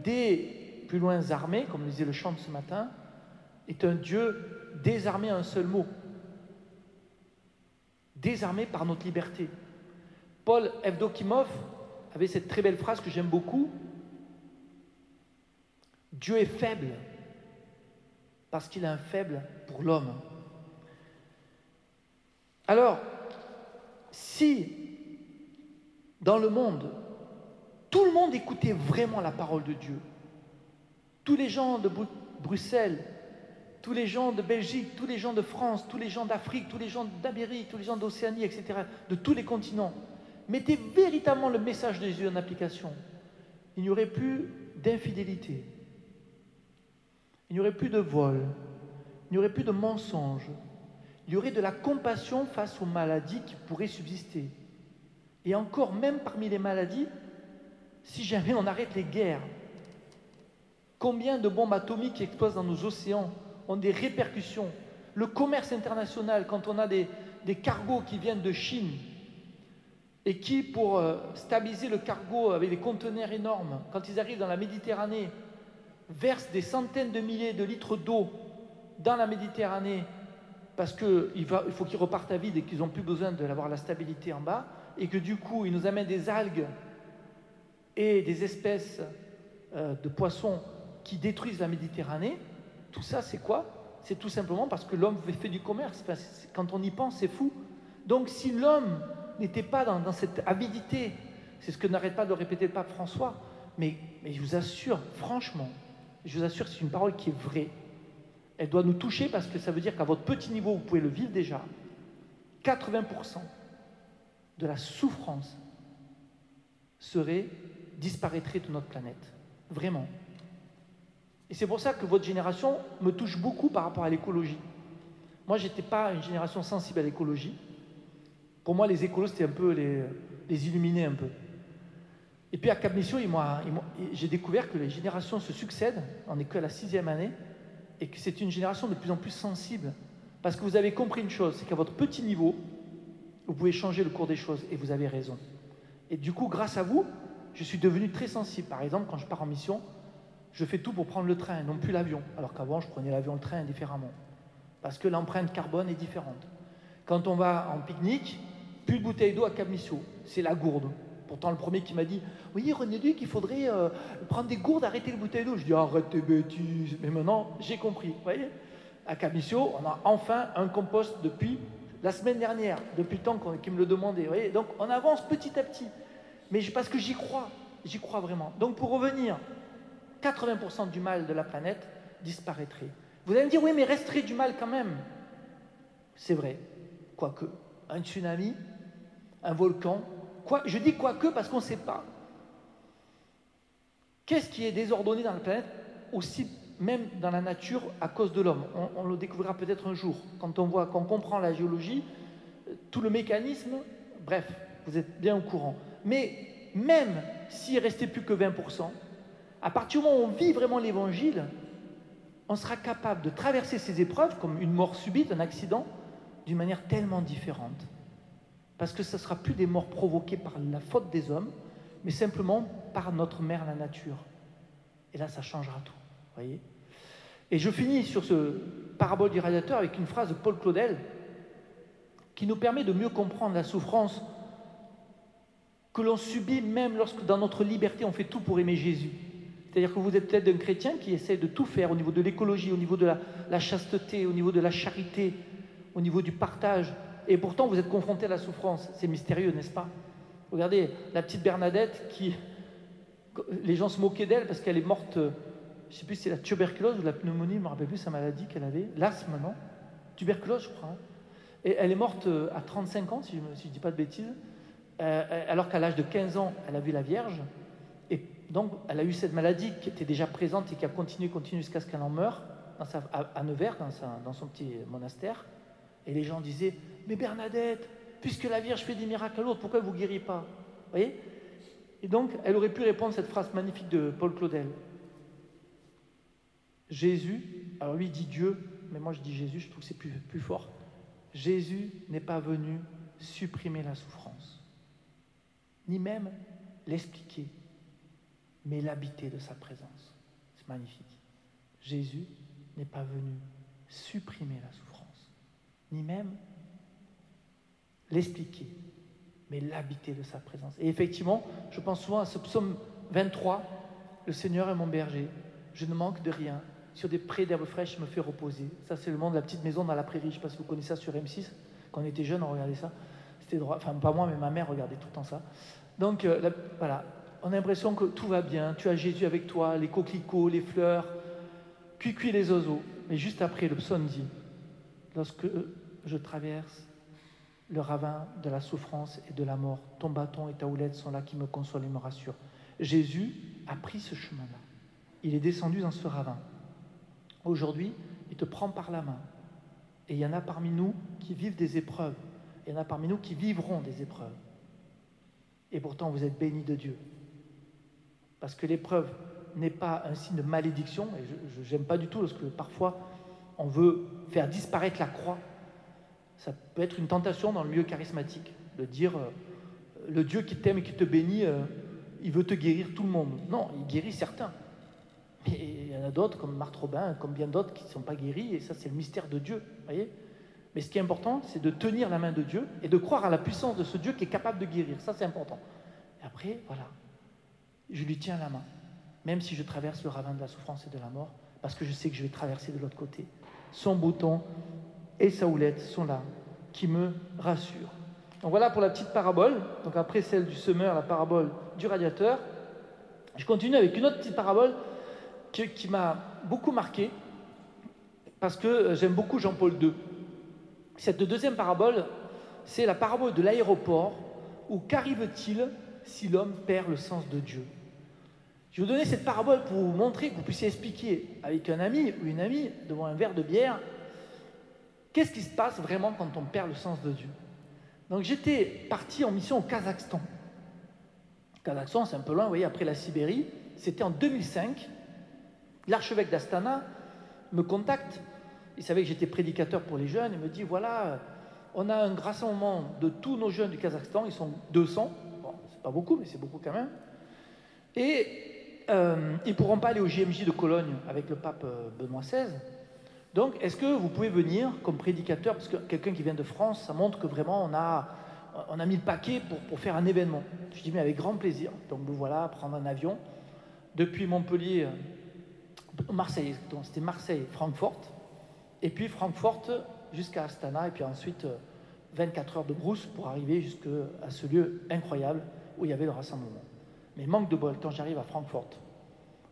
des plus loin armés, comme le disait le chant de ce matin, est un Dieu désarmé à un seul mot. Désarmé par notre liberté. Paul Evdokimov avait cette très belle phrase que j'aime beaucoup. Dieu est faible parce qu'il est un faible pour l'homme. Alors, si dans le monde, tout le monde écoutait vraiment la parole de Dieu, tous les gens de Bruxelles, tous les gens de Belgique, tous les gens de France, tous les gens d'Afrique, tous les gens d'Amérique, tous les gens d'Océanie, etc., de tous les continents, mettaient véritablement le message de Jésus en application, il n'y aurait plus d'infidélité, il n'y aurait plus de vol, il n'y aurait plus de mensonges, il y aurait de la compassion face aux maladies qui pourraient subsister. Et encore, même parmi les maladies, si jamais on arrête les guerres, combien de bombes atomiques explosent dans nos océans ont des répercussions. Le commerce international, quand on a des, cargos qui viennent de Chine et qui, pour euh, stabiliser le cargo avec des conteneurs énormes, quand ils arrivent dans la Méditerranée, versent des centaines de milliers de litres d'eau dans la Méditerranée parce qu'il il faut qu'ils repartent à vide et qu'ils n'ont plus besoin d'avoir la stabilité en bas, et que du coup, ils nous amènent des algues et des espèces euh, de poissons qui détruisent la Méditerranée, tout ça, c'est quoi? C'est tout simplement parce que l'homme fait du commerce. quand on y pense, c'est fou. Donc, si l'homme n'était pas dans, cette avidité, c'est ce que n'arrête pas de répéter le pape François, mais, mais je vous assure, franchement, je vous assure, c'est une parole qui est vraie. Elle doit nous toucher parce que ça veut dire qu'à votre petit niveau, vous pouvez le vivre déjà. 80% de la souffrance serait, disparaîtrait de notre planète. Vraiment. Et c'est pour ça que votre génération me touche beaucoup par rapport à l'écologie. Moi, je n'étais pas une génération sensible à l'écologie. Pour moi, les écolos, c'était un peu les, les illuminer un peu. Et puis à Cap Mission, j'ai découvert que les générations se succèdent. On n'est que la sixième année. Et que c'est une génération de plus en plus sensible. Parce que vous avez compris une chose, c'est qu'à votre petit niveau, vous pouvez changer le cours des choses. Et vous avez raison. Et du coup, grâce à vous, je suis devenu très sensible. Par exemple, quand je pars en mission, je fais tout pour prendre le train, non plus l'avion. Alors qu'avant, je prenais l'avion, le train indifféremment. Parce que l'empreinte carbone est différente. Quand on va en pique-nique, plus de bouteilles d'eau à Cap C'est la gourde. Pourtant, le premier qui m'a dit Oui, René Duc, il faudrait euh, prendre des gourdes, arrêter les bouteilles d'eau. Je dis Arrête tes bêtises. Mais maintenant, j'ai compris. Vous voyez À Cap on a enfin un compost depuis la semaine dernière, depuis le temps qu'il me le demandait. Vous voyez Donc, on avance petit à petit. Mais parce que j'y crois. J'y crois vraiment. Donc, pour revenir 80% du mal de la planète disparaîtrait. Vous allez me dire, oui, mais resterait du mal quand même. C'est vrai, quoique. Un tsunami, un volcan, je dis quoique parce qu'on ne sait pas. Qu'est-ce qui est désordonné dans la planète, aussi même dans la nature, à cause de l'homme? On, le découvrira peut-être un jour, quand on voit, qu'on comprend la géologie, tout le mécanisme, bref, vous êtes bien au courant. Mais même s'il restait plus que 20%, à partir du moment où on vit vraiment l'évangile, on sera capable de traverser ces épreuves, comme une mort subite, un accident, d'une manière tellement différente. Parce que ce ne sera plus des morts provoquées par la faute des hommes, mais simplement par notre mère, la nature. Et là, ça changera tout. Voyez Et je finis sur ce parabole du radiateur avec une phrase de Paul Claudel qui nous permet de mieux comprendre la souffrance que l'on subit même lorsque dans notre liberté on fait tout pour aimer Jésus. C'est-à-dire que vous êtes peut-être un chrétien qui essaie de tout faire au niveau de l'écologie, au niveau de la, chasteté, au niveau de la charité, au niveau du partage. Et pourtant, vous êtes confronté à la souffrance. C'est mystérieux, n'est-ce pas? Regardez, la petite Bernadette qui... Les gens se moquaient d'elle parce qu'elle est morte, je ne sais plus si c'est la tuberculose ou la pneumonie, je ne me rappelle plus sa maladie qu'elle avait. L'asthme, non? Tuberculose, je crois. Hein. Et elle est morte euh, à 35 ans, si je ne dis pas de bêtises, euh, alors qu'à l'âge de 15 ans, elle a vu la Vierge. Et donc, elle a eu cette maladie qui était déjà présente et qui a continué, continué jusqu'à ce qu'elle en meure à, Nevers, dans, son petit monastère. Et les gens disaient Mais Bernadette, puisque la Vierge fait des miracles à l'autre, pourquoi vous ne guérit pas? Vous voyez? Et donc, elle aurait pu répondre à cette phrase magnifique de Paul Claudel Jésus, alors lui dit Dieu, mais moi je dis Jésus, je trouve que c'est plus, plus fort. Jésus n'est pas venu supprimer la souffrance, ni même l'expliquer mais l'habiter de sa présence. C'est magnifique. Jésus n'est pas venu supprimer la souffrance, ni même l'expliquer, mais l'habiter de sa présence. Et effectivement, je pense souvent à ce psaume 23, Le Seigneur est mon berger, je ne manque de rien, sur des prés d'herbes fraîches, je me fais reposer. Ça, c'est le monde de la petite maison dans la prairie. Je ne sais pas si vous connaissez ça sur M6. Quand on était jeune, on regardait ça. C'était droit. Enfin, pas moi, mais ma mère regardait tout le temps ça. Donc, euh, voilà on a l'impression que tout va bien, tu as Jésus avec toi, les coquelicots, les fleurs, cuit les oiseaux. Mais juste après, le psaume dit, lorsque je traverse le ravin de la souffrance et de la mort, ton bâton et ta houlette sont là qui me consolent et me rassurent. Jésus a pris ce chemin-là. Il est descendu dans ce ravin. Aujourd'hui, il te prend par la main. Et il y en a parmi nous qui vivent des épreuves. Il y en a parmi nous qui vivront des épreuves. Et pourtant, vous êtes bénis de Dieu. Parce que l'épreuve n'est pas un signe de malédiction, et je n'aime pas du tout lorsque parfois on veut faire disparaître la croix. Ça peut être une tentation dans le milieu charismatique de dire euh, le Dieu qui t'aime et qui te bénit, euh, il veut te guérir tout le monde. Non, il guérit certains. Mais il y en a d'autres, comme Marthe Robin, comme bien d'autres, qui ne sont pas guéris, et ça, c'est le mystère de Dieu. Voyez Mais ce qui est important, c'est de tenir la main de Dieu et de croire à la puissance de ce Dieu qui est capable de guérir. Ça, c'est important. Et après, voilà, je lui tiens la main, même si je traverse le ravin de la souffrance et de la mort, parce que je sais que je vais traverser de l'autre côté. Son bouton et sa houlette sont là, qui me rassurent. Donc voilà pour la petite parabole. Donc après celle du semeur, la parabole du radiateur. Je continue avec une autre petite parabole qui, m'a beaucoup marqué parce que euh, j'aime beaucoup Jean-Paul II. Cette deuxième parabole, c'est la parabole de l'aéroport où qu'arrive-t-il si l'homme perd le sens de Dieu? Je vais vous donner cette parabole pour vous montrer que vous puissiez expliquer avec un ami ou une amie devant un verre de bière qu'est-ce qui se passe vraiment quand on perd le sens de Dieu? Donc j'étais parti en mission au Kazakhstan. Kazakhstan, c'est un peu loin, vous voyez, après la Sibérie. C'était en 2005. L'archevêque d'Astana me contacte. Il savait que j'étais prédicateur pour les jeunes. Il me dit voilà, on a un rassemblement de tous nos jeunes du Kazakhstan. Ils sont 200. Bon, c'est pas beaucoup, mais c'est beaucoup quand même. Et euh, ils ne pourront pas aller au JMJ de Cologne avec le pape euh, Benoît XVI. Donc, est-ce que vous pouvez venir comme prédicateur Parce que quelqu'un qui vient de France, ça montre que vraiment on a, on a mis le paquet pour, faire un événement. Je dis, mais avec grand plaisir. Donc, vous voilà, prendre un avion depuis Montpellier, Marseille, c'était Marseille, Francfort, et puis Francfort jusqu'à Astana, et puis ensuite 24 euh, heures de brousse pour arriver jusqu'à ce lieu incroyable où il y avait le rassemblement. Mais manque de bol, quand j'arrive à Francfort,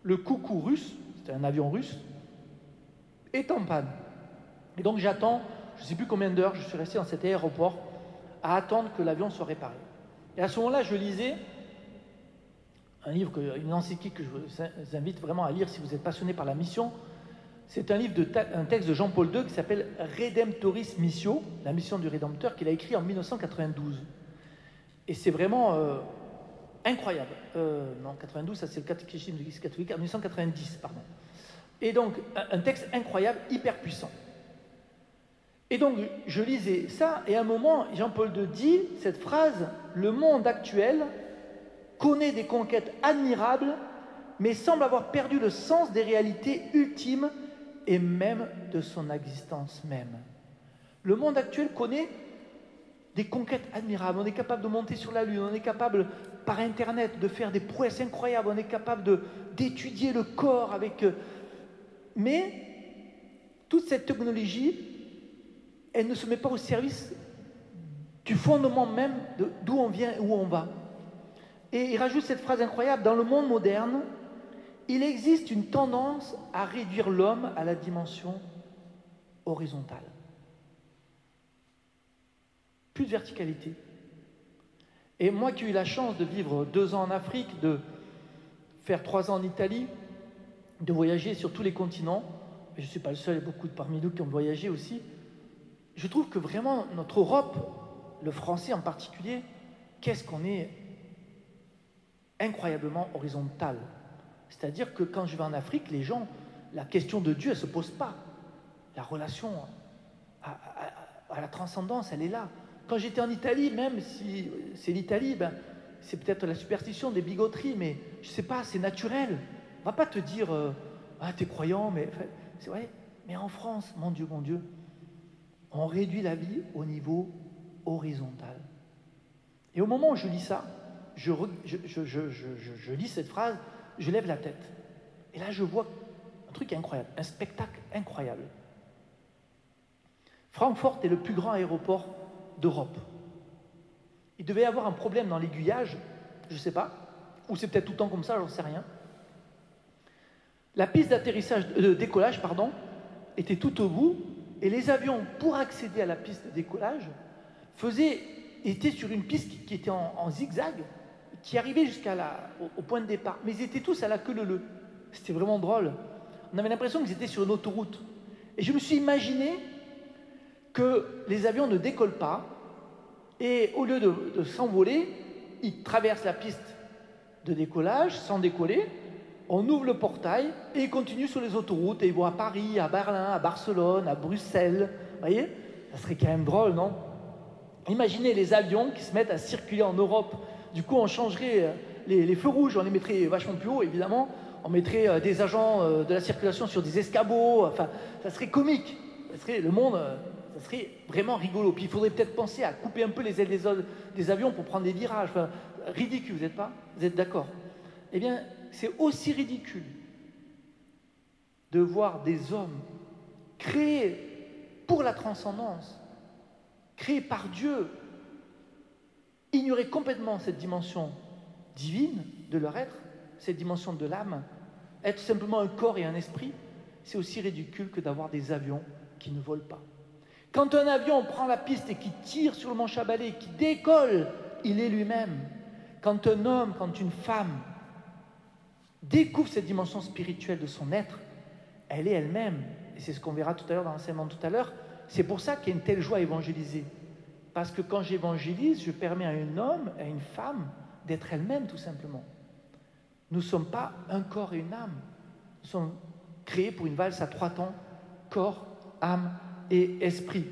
le coucou russe, c'était un avion russe, est en panne. Et donc j'attends, je ne sais plus combien d'heures, je suis resté dans cet aéroport à attendre que l'avion soit réparé. Et à ce moment-là, je lisais un livre, une encyclique que je vous invite vraiment à lire si vous êtes passionné par la mission. C'est un livre, un texte de Jean-Paul II qui s'appelle Redemptoris Missio, la mission du Rédempteur, qu'il a écrit en 1992. Et c'est vraiment euh, incroyable. Euh, non, 92, ça c'est le catéchisme de l'Église catholique, en 1990, pardon. Et donc, un texte incroyable, hyper puissant. Et donc, je lisais ça, et à un moment, Jean-Paul II dit cette phrase Le monde actuel connaît des conquêtes admirables, mais semble avoir perdu le sens des réalités ultimes et même de son existence même. Le monde actuel connaît des conquêtes admirables. On est capable de monter sur la Lune, on est capable par Internet de faire des prouesses incroyables, on est capable d'étudier le corps avec euh, mais toute cette technologie, elle ne se met pas au service du fondement même d'où on vient et où on va. Et il rajoute cette phrase incroyable, dans le monde moderne, il existe une tendance à réduire l'homme à la dimension horizontale. Plus de verticalité. Et moi qui ai eu la chance de vivre deux ans en Afrique, de faire trois ans en Italie, de voyager sur tous les continents, je ne suis pas le seul, il y a beaucoup de parmi nous qui ont voyagé aussi, je trouve que vraiment notre Europe, le français en particulier, qu'est-ce qu'on est incroyablement horizontal. C'est-à-dire que quand je vais en Afrique, les gens, la question de Dieu, elle ne se pose pas. La relation à, la transcendance, elle est là. Quand j'étais en Italie, même si c'est l'Italie, ben, c'est peut-être la superstition, des bigoteries, mais je ne sais pas, c'est naturel. On va pas te dire euh, Ah, t'es croyant, mais c'est vrai. Mais en France, mon Dieu, mon Dieu, on réduit la vie au niveau horizontal. Et au moment où je lis ça, je, lis cette phrase, je lève la tête. Et là, je vois un truc incroyable, un spectacle incroyable. Francfort est le plus grand aéroport d'Europe. Il devait y avoir un problème dans l'aiguillage, je ne sais pas, ou c'est peut-être tout le temps comme ça, j'en sais rien. La piste d'atterrissage, de décollage, était tout au bout, et les avions, pour accéder à la piste de décollage, faisaient, étaient sur une piste qui, était en, zigzag, qui arrivait jusqu'à au, point de départ. Mais ils étaient tous à la queue leu C'était vraiment drôle. On avait l'impression qu'ils étaient sur une autoroute. Et je me suis imaginé que les avions ne décollent pas, et au lieu de s'envoler, ils traversent la piste de décollage sans décoller, on ouvre le portail et il continue sur les autoroutes et il voit à Paris, à Berlin, à Barcelone, à Bruxelles. Vous voyez? Ça serait quand même drôle, non? Imaginez les avions qui se mettent à circuler en Europe. Du coup, on changerait euh, les, feux rouges, on les mettrait vachement plus haut, évidemment. on mettrait euh, des agents euh, de la circulation sur des escabeaux. Enfin, ça serait comique. Ça serait le monde, ça serait vraiment rigolo. Puis il faudrait peut-être penser à couper un peu les ailes des, avions pour prendre des virages. Ridicule, vous n'êtes pas? Vous êtes d'accord? Eh bien, c'est aussi ridicule de voir des hommes créés pour la transcendance, créés par Dieu, ignorer complètement cette dimension divine de leur être, cette dimension de l'âme, être simplement un corps et un esprit, c'est aussi ridicule que d'avoir des avions qui ne volent pas. Quand un avion prend la piste et qui tire sur le mont Chabalet, qui décolle, il est lui-même. Quand un homme, quand une femme découvre cette dimension spirituelle de son être, elle est elle-même. Et c'est ce qu'on verra tout à l'heure dans l'enseignement tout à l'heure. C'est pour ça qu'il y a une telle joie à évangéliser. Parce que quand j'évangélise, je permets à un homme, à une femme, d'être elle-même tout simplement. Nous ne sommes pas un corps et une âme. Nous sommes créés pour une valse à trois temps, corps, âme et esprit.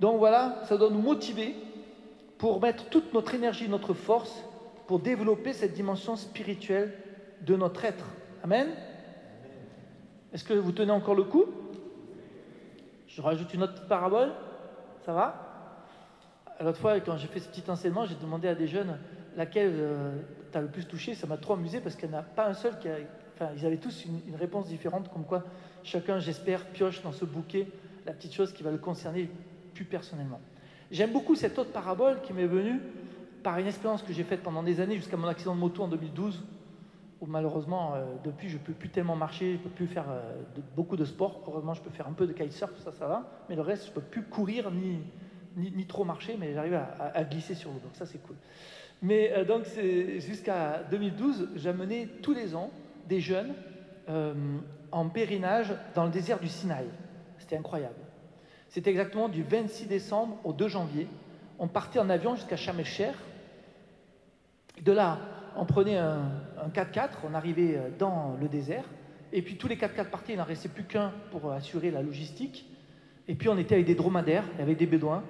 Donc voilà, ça doit nous motiver pour mettre toute notre énergie, notre force, pour développer cette dimension spirituelle de notre être. Amen Est-ce que vous tenez encore le coup? Je rajoute une autre parabole. Ça va? L'autre fois, quand j'ai fait ce petit enseignement, j'ai demandé à des jeunes laquelle euh, tu as le plus touché? Ça m'a trop amusé parce qu'il n'y en a pas un seul qui a. Enfin, ils avaient tous une, réponse différente, comme quoi chacun, j'espère, pioche dans ce bouquet la petite chose qui va le concerner plus personnellement. J'aime beaucoup cette autre parabole qui m'est venue par une expérience que j'ai faite pendant des années jusqu'à mon accident de moto en 2012, où malheureusement, euh, depuis, je ne peux plus tellement marcher, je ne peux plus faire euh, beaucoup de sport. Heureusement, je peux faire un peu de kitesurf, ça, ça va. Mais le reste, je ne peux plus courir ni, trop marcher, mais j'arrive à, glisser sur l'eau. Donc ça, c'est cool. Mais euh, donc, jusqu'à 2012, j'amenais tous les ans des jeunes en pèlerinage dans le désert du Sinaï. C'était incroyable. C'était exactement du 26 décembre au 2 janvier. On partait en avion jusqu'à Sharm De là, on prenait un, 4x4, on arrivait euh, dans le désert. Et puis tous les 4x4 partaient, il n'en restait plus qu'un pour assurer la logistique. Et puis on était avec des dromadaires, avec des bédouins.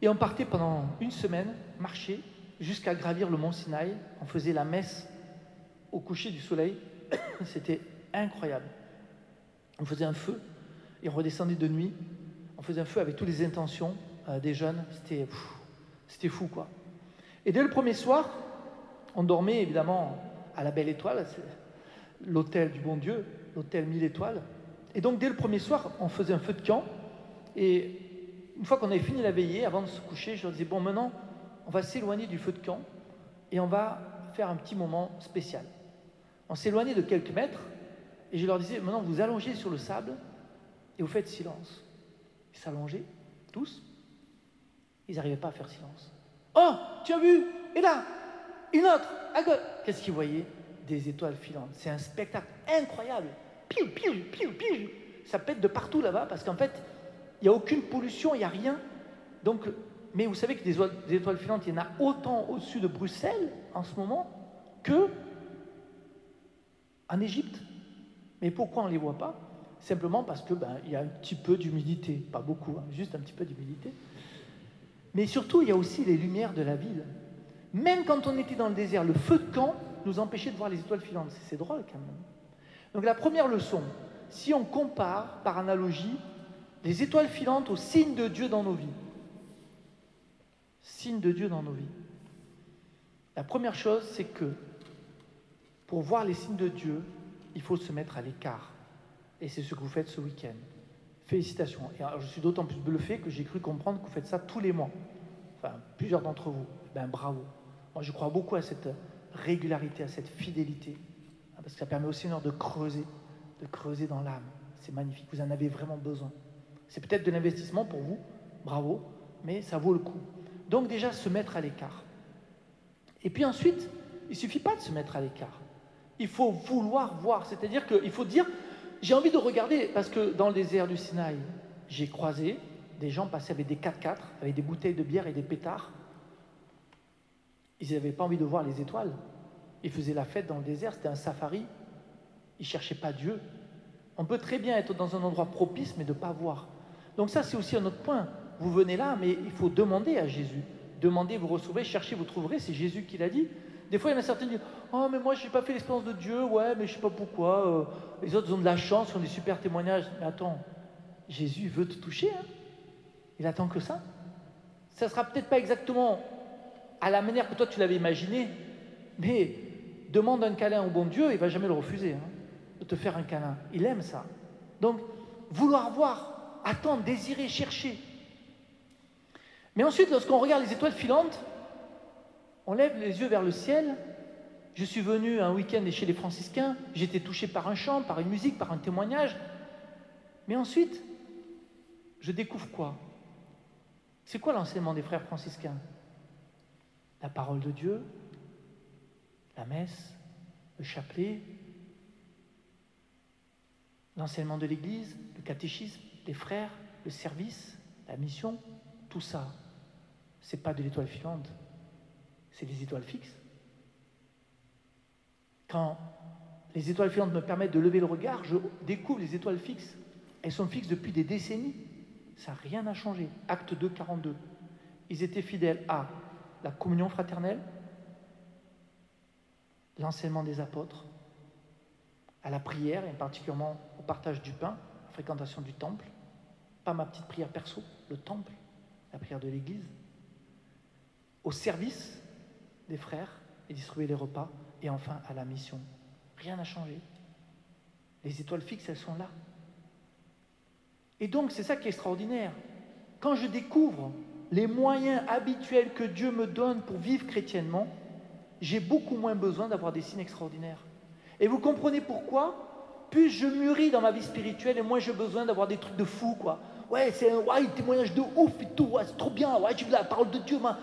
Et on partait pendant une semaine marcher jusqu'à gravir le mont Sinaï. On faisait la messe au coucher du soleil. C'était incroyable. On faisait un feu et on redescendait de nuit. On faisait un feu avec toutes les intentions euh, des jeunes. C'était, c'était fou, quoi. Et dès le premier soir, on dormait évidemment à la Belle Étoile, l'hôtel du bon Dieu, l'hôtel mille étoiles. Et donc dès le premier soir, on faisait un feu de camp. Et une fois qu'on avait fini la veillée, avant de se coucher, je leur disais, bon maintenant, on va s'éloigner du feu de camp et on va faire un petit moment spécial. On s'éloignait de quelques mètres et je leur disais, maintenant vous allongez sur le sable et vous faites silence. Ils s'allongeaient, tous. Ils n'arrivaient pas à faire silence. Oh, tu as vu? Et là, une autre, à gauche. Qu'est-ce qu'ils voyaient Des étoiles filantes. C'est un spectacle incroyable. Piou, piou, piou, piou. Ça pète de partout là-bas parce qu'en fait, il n'y a aucune pollution, il n'y a rien. Donc mais vous savez que des étoiles, filantes, il y en a autant au-dessus de Bruxelles en ce moment que en Égypte. Mais pourquoi on ne les voit pas? Simplement parce qu'il ben, y a un petit peu d'humidité, pas beaucoup, hein, juste un petit peu d'humidité. Mais surtout, il y a aussi les lumières de la ville. Même quand on était dans le désert, le feu de camp nous empêchait de voir les étoiles filantes. C'est drôle quand même. Donc la première leçon, si on compare par analogie les étoiles filantes aux signes de Dieu dans nos vies, signe de Dieu dans nos vies. La première chose, c'est que pour voir les signes de Dieu, il faut se mettre à l'écart. Et c'est ce que vous faites ce week-end. Félicitations. Et je suis d'autant plus bluffé que j'ai cru comprendre que vous faites ça tous les mois. Enfin, plusieurs d'entre vous. Ben bravo. Moi, je crois beaucoup à cette régularité, à cette fidélité. Hein, parce que ça permet au Seigneur de creuser, de creuser dans l'âme. C'est magnifique. Vous en avez vraiment besoin. C'est peut-être de l'investissement pour vous. Bravo. Mais ça vaut le coup. Donc déjà se mettre à l'écart. Et puis ensuite, il ne suffit pas de se mettre à l'écart. Il faut vouloir voir, c'est-à-dire qu'il faut dire, j'ai envie de regarder, parce que dans le désert du Sinaï, j'ai croisé des gens passer avec des 4x4, avec des bouteilles de bière et des pétards. Ils n'avaient pas envie de voir les étoiles. Ils faisaient la fête dans le désert, c'était un safari. Ils ne cherchaient pas Dieu. On peut très bien être dans un endroit propice, mais ne pas voir. Donc ça, c'est aussi un autre point vous venez là, mais il faut demander à Jésus. Demandez, vous recevrez, cherchez, vous trouverez, c'est Jésus qui l'a dit. Des fois, il y en a certains qui disent Oh, mais moi, je n'ai pas fait l'expérience de Dieu, ouais, mais je ne sais pas pourquoi. euh, les autres ont de la chance, ils ont des super témoignages. Mais attends, Jésus veut te toucher. hein. Il attend que ça. Ça sera peut-être pas exactement à la manière que toi tu l'avais imaginé, mais demande un câlin au bon Dieu, il va jamais le refuser, hein, de te faire un câlin. Il aime ça. Donc, vouloir voir, attendre, désirer, chercher. Mais ensuite, lorsqu'on regarde les étoiles filantes, on lève les yeux vers le ciel. Je suis venu un week-end chez les franciscains, été touché par un chant, par une musique, par un témoignage. Mais ensuite, je découvre quoi? C'est quoi l'enseignement des frères franciscains? La parole de Dieu, la messe, le chapelet, l'enseignement de l'Église, le catéchisme, les frères, le service, la mission, tout ça, c'est pas de l'étoile filante, c'est des étoiles fixes. Quand les étoiles filantes me permettent de lever le regard, je découvre les étoiles fixes. Elles sont fixes depuis des décennies. Ça rien à changer. Acte 2, 42. Ils étaient fidèles à la communion fraternelle, l'enseignement des apôtres, à la prière, et particulièrement au partage du pain, la fréquentation du temple, pas ma petite prière perso, le temple, la prière de l'Église, au service des frères et distribuer les repas, et enfin à la mission. Rien n'a changé. Les étoiles fixes, elles sont là. Et donc, c'est ça qui est extraordinaire. Quand je découvre les moyens habituels que Dieu me donne pour vivre chrétiennement, j'ai beaucoup moins besoin d'avoir des signes extraordinaires. Et vous comprenez pourquoi? Plus je mûris dans ma vie spirituelle et moins j'ai besoin d'avoir des trucs de fou, quoi. Ouais, c'est un, ouais, témoignage de ouf et tout, ouais, c'est trop bien, ouais, tu veux la parole de Dieu, man.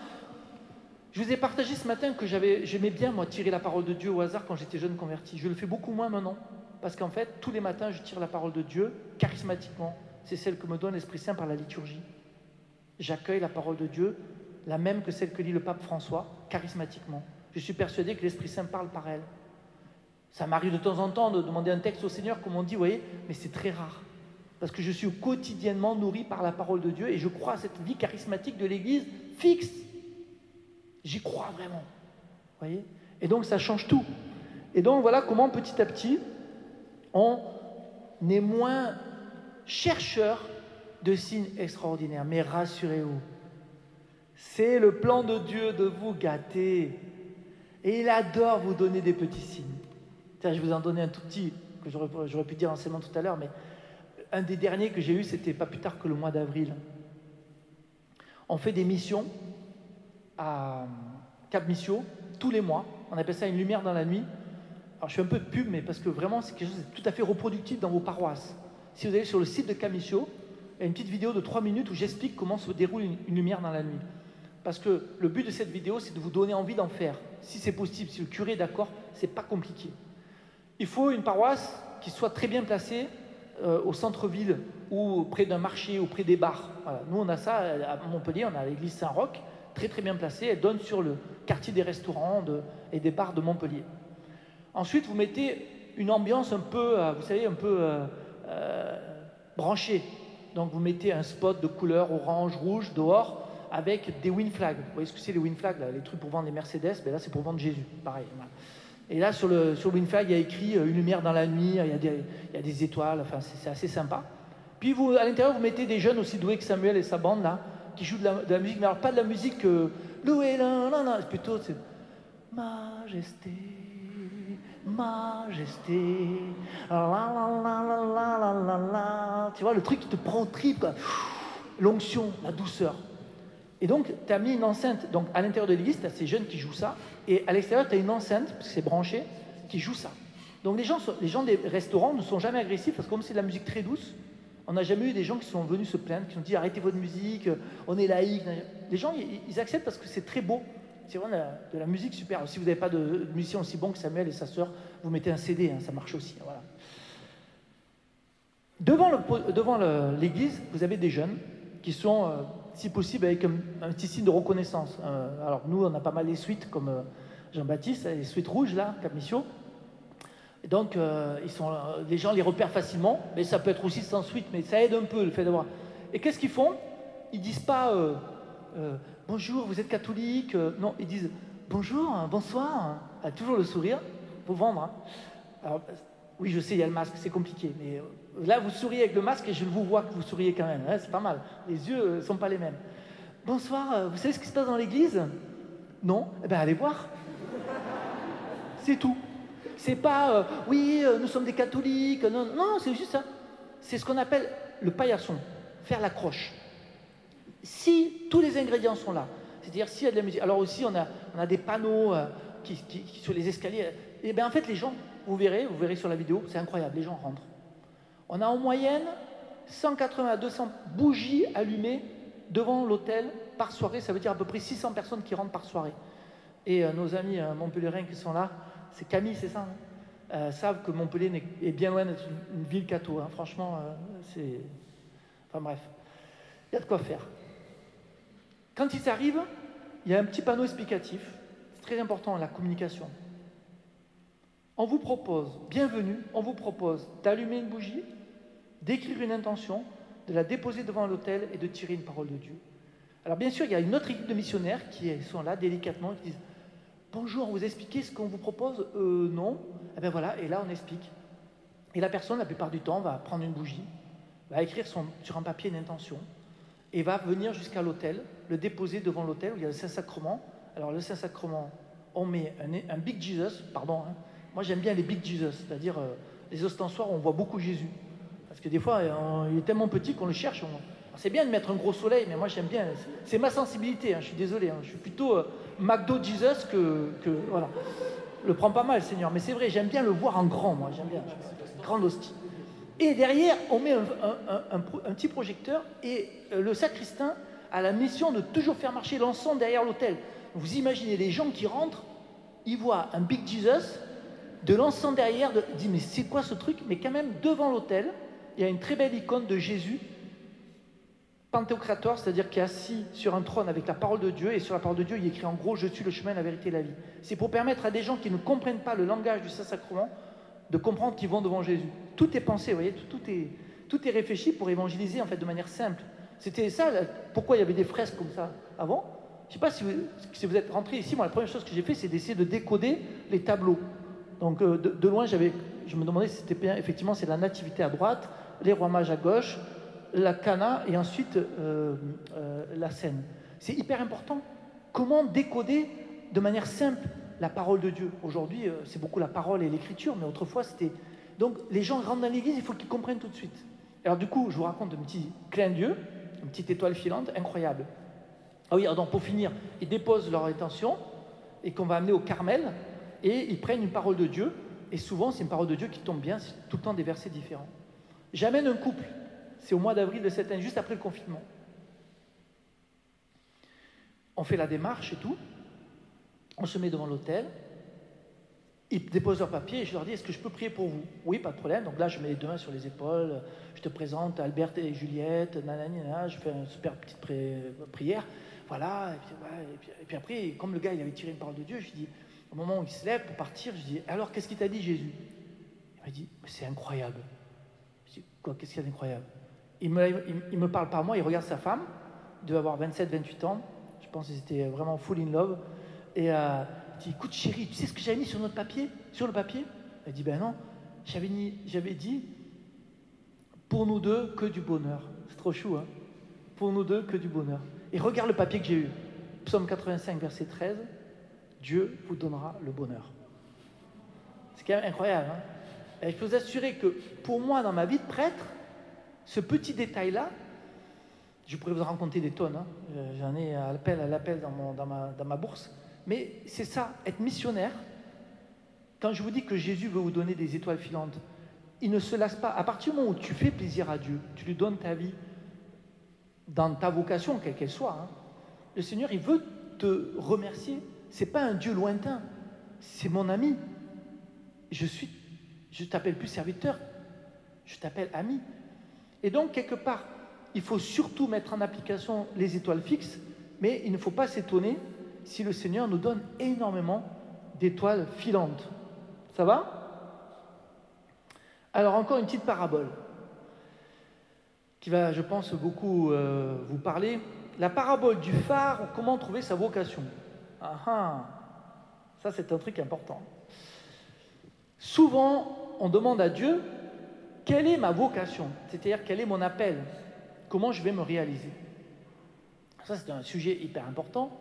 Je vous ai partagé ce matin que j'aimais bien, moi, tirer la parole de Dieu au hasard quand j'étais jeune converti. Je le fais beaucoup moins maintenant. Parce qu'en fait, tous les matins, je tire la parole de Dieu charismatiquement. C'est celle que me donne l'Esprit Saint par la liturgie. J'accueille la parole de Dieu, la même que celle que lit le pape François, charismatiquement. Je suis persuadé que l'Esprit Saint parle par elle. Ça m'arrive de temps en temps de demander un texte au Seigneur, comme on dit, vous voyez, mais c'est très rare. Parce que je suis quotidiennement nourri par la parole de Dieu et je crois à cette vie charismatique de l'Église fixe. J'y crois vraiment. voyez Et donc ça change tout. Et donc voilà comment petit à petit, on est moins chercheur de signes extraordinaires. Mais rassurez-vous, c'est le plan de Dieu de vous gâter. Et il adore vous donner des petits signes. Tiens, je vous en donner un tout petit, que j'aurais pu dire enseignement tout à l'heure, mais un des derniers que j'ai eu, c'était pas plus tard que le mois d'avril. On fait des missions à Cap Missio tous les mois. On appelle ça une lumière dans la nuit. Alors je fais un peu de pub, mais parce que vraiment c'est quelque chose de tout à fait reproductif dans vos paroisses. Si vous allez sur le site de Cap A une petite vidéo de 3 minutes où j'explique comment se déroule une, lumière dans la nuit. Parce que le but de cette vidéo, c'est de vous donner envie d'en faire. Si c'est possible, si le curé est d'accord, c'est pas compliqué. Il faut une paroisse qui soit très bien placée euh, au centre-ville ou près d'un marché ou près des bars. Nous, on a ça à Montpellier, on a l'église Saint-Roch, très très bien placée. Elle donne sur le quartier des restaurants et des bars de Montpellier. Ensuite, vous mettez une ambiance un peu, euh, vous savez, un peu euh, euh, branchée. Donc, vous mettez un spot de couleur orange, rouge dehors avec des win flags. Vous voyez ce que c'est les win flags, là, les trucs pour vendre des Mercedes? Ben Là, c'est pour vendre Jésus. Pareil. Et là, sur le, sur flag, il y a écrit une lumière dans la nuit, il y a des, étoiles, enfin, c'est assez sympa. Puis, vous, à l'intérieur, vous mettez des jeunes aussi doués que Samuel et sa bande, là, qui jouent de la, musique, mais alors pas de la musique euh, loué, là, là, là, plutôt, c'est Majesté, majesté. La la la la la la la. Tu vois, le truc qui te prend L'onction, la douceur. Et donc, tu as mis une enceinte. Donc, à l'intérieur de l'église, tu as ces jeunes qui jouent ça. Et à l'extérieur, tu as une enceinte, parce que c'est branché, qui joue ça. Donc, les gens, des restaurants ne sont jamais agressifs, parce que comme c'est de la musique très douce, on n'a jamais eu des gens qui sont venus se plaindre, qui ont dit arrêtez votre musique, on est laïque. Les gens, ils acceptent parce que c'est très beau. C'est vraiment de la, musique super. Si vous n'avez pas de, musicien aussi bon que Samuel et sa sœur, vous mettez un CD, hein, ça marche aussi. Voilà. Devant l'église, vous avez des jeunes qui sont, euh, si possible, avec un, petit signe de reconnaissance. Euh, alors, nous, on a pas mal les suites, comme euh, Jean-Baptiste, les suites rouges, là, Cap donc, ils sont, les gens les repèrent facilement, mais ça peut être aussi sans suite, mais ça aide un peu le fait d'avoir. Et qu'est-ce qu'ils font? Ils disent pas bonjour, vous êtes catholique. non, ils disent bonjour, bonsoir, a toujours le sourire pour vendre. Hein. Alors, oui, je sais, il y a le masque, c'est compliqué, mais euh, là, vous souriez avec le masque et je vous vois que vous souriez quand même. Hein, c'est pas mal. Les yeux ne euh, sont pas les mêmes. Bonsoir, euh, vous savez ce qui se passe dans l'église? Non? Eh bien, allez voir. C'est tout. C'est pas, oui, nous sommes des catholiques. Non, non, c'est juste ça. C'est ce qu'on appelle le paillasson, faire la croche. Si tous les ingrédients sont là, c'est-à-dire s'il y a de la musique, alors aussi on a, des panneaux qui, sur les escaliers, et eh bien en fait les gens vous verrez, vous verrez sur la vidéo, c'est incroyable, les gens rentrent. On a en moyenne 180 à 200 bougies allumées devant l'hôtel par soirée, ça veut dire à peu près 600 personnes qui rentrent par soirée. Et euh, nos amis euh, qui sont là, c'est Camille, c'est ça, hein, euh, savent que Montpellier est bien loin d'être une, ville catho. Hein. Franchement, c'est. Enfin bref, il y a de quoi faire. Quand ils arrivent, il y a un petit panneau explicatif. C'est très important, la communication on vous propose, bienvenue, on vous propose d'allumer une bougie, d'écrire une intention, de la déposer devant l'autel et de tirer une parole de Dieu. Alors bien sûr, il y a une autre équipe de missionnaires qui sont là délicatement, qui disent Bonjour, vous expliquez ce qu'on vous propose? Euh, Non. Et eh bien voilà, et là on explique. Et la personne, la plupart du temps, va prendre une bougie, va écrire sur un papier une intention, et va venir jusqu'à l'autel, le déposer devant l'autel où il y a le Saint-Sacrement. Alors le Saint-Sacrement, on met un, Big Jesus, pardon, hein, moi, j'aime bien les Big Jesus, c'est-à-dire euh, les ostensoirs où on voit beaucoup Jésus. Parce que des fois, euh, il est tellement petit qu'on le cherche. C'est bien de mettre un gros soleil, mais moi, j'aime bien. C'est ma sensibilité, hein, je suis désolé. Hein. je suis plutôt euh, McDo Jesus que. Voilà. Le prends pas mal, Seigneur. Mais c'est vrai, j'aime bien le voir en grand, moi. J'aime bien. Grande hostie. Et derrière, on met un, petit projecteur et le sacristain a la mission de toujours faire marcher l'encens derrière l'autel. Vous imaginez les gens qui rentrent, ils voient un Big Jesus de l'encens derrière, de, dit mais c'est quoi ce truc? Mais quand même, devant l'autel, il y a une très belle icône de Jésus, panthéocrator, c'est-à-dire qui est assis sur un trône avec la parole de Dieu, et sur la parole de Dieu, il écrit en gros Je suis le chemin, la vérité et la vie. C'est pour permettre à des gens qui ne comprennent pas le langage du Saint-Sacrement de comprendre qu'ils vont devant Jésus. Tout est pensé, vous voyez, tout, est, tout est réfléchi pour évangéliser en fait de manière simple. C'était ça, pourquoi il y avait des fresques comme ça avant. Je ne sais pas si vous, êtes rentré ici, moi la première chose que j'ai fait, c'est d'essayer de décoder les tableaux. Donc euh, de, loin, je me demandais si c'était bien, effectivement, c'est la nativité à droite, les rois mages à gauche, la cana et ensuite euh, euh, la scène. C'est hyper important. Comment décoder de manière simple la parole de Dieu Aujourd'hui, c'est beaucoup la parole et l'écriture, mais autrefois, c'était. Donc les gens rentrent dans l'église, il faut qu'ils comprennent tout de suite. Alors du coup, je vous raconte un petit clin d'yeux, une petite étoile filante incroyable. Ah oui, alors pour finir, ils déposent leur intention et qu'on va amener au Carmel et ils prennent une parole de Dieu, et souvent c'est une parole de Dieu qui tombe bien, c'est tout le temps des versets différents. J'amène un couple, c'est au mois d'avril de cette année, juste après le confinement. On fait la démarche et tout, on se met devant l'hôtel, ils déposent leur papier et je leur dis Est-ce que je peux prier pour vous? Oui, pas de problème. Donc là, je mets les deux mains sur les épaules, je te présente Albert et Juliette, nanana, je fais une super petite prière. Voilà, et puis, après, comme le gars il avait tiré une parole de Dieu, je dis au moment où il se lève pour partir, je dis Alors, qu'est-ce qu'il t'a dit, Jésus? Il m'a dit C'est incroyable. Je dis Quoi Qu'est-ce qu'il y a d'incroyable? Il me, il, me parle par moi, il regarde sa femme, il devait avoir 27-28 ans. Je pense qu'ils étaient vraiment full in love. Et euh, il dit Écoute, chérie, tu sais ce que j'avais mis sur notre papier Sur le papier? Elle dit Ben non, j'avais dit Pour nous deux, que du bonheur. C'est trop chou, hein Pour nous deux, que du bonheur. Et regarde le papier que j'ai eu. Psaume 85, verset 13. Dieu vous donnera le bonheur. C'est quand même incroyable. Hein Et je peux vous assurer que pour moi, dans ma vie de prêtre, ce petit détail-là, je pourrais vous raconter des tonnes. Hein. Euh, j'en ai à l'appel, à l'appel dans, dans, ma, dans ma bourse. Mais c'est ça, être missionnaire. Quand je vous dis que Jésus veut vous donner des étoiles filantes, il ne se lasse pas. À partir du moment où tu fais plaisir à Dieu, tu lui donnes ta vie dans ta vocation, quelle qu'elle soit, hein, le Seigneur, il veut te remercier c'est pas un Dieu lointain, c'est mon ami. Je suis, je t'appelle plus serviteur, je t'appelle ami. Et donc, quelque part, il faut surtout mettre en application les étoiles fixes, mais il ne faut pas s'étonner si le Seigneur nous donne énormément d'étoiles filantes. Ça va? Alors, encore une petite parabole qui va, je pense, beaucoup euh, vous parler. La parabole du phare, comment trouver sa vocation? Ah, ah Ça, c'est un truc important. Souvent, on demande à Dieu quelle est ma vocation, c'est-à-dire quel est mon appel, comment je vais me réaliser? Ça, c'est un sujet hyper important.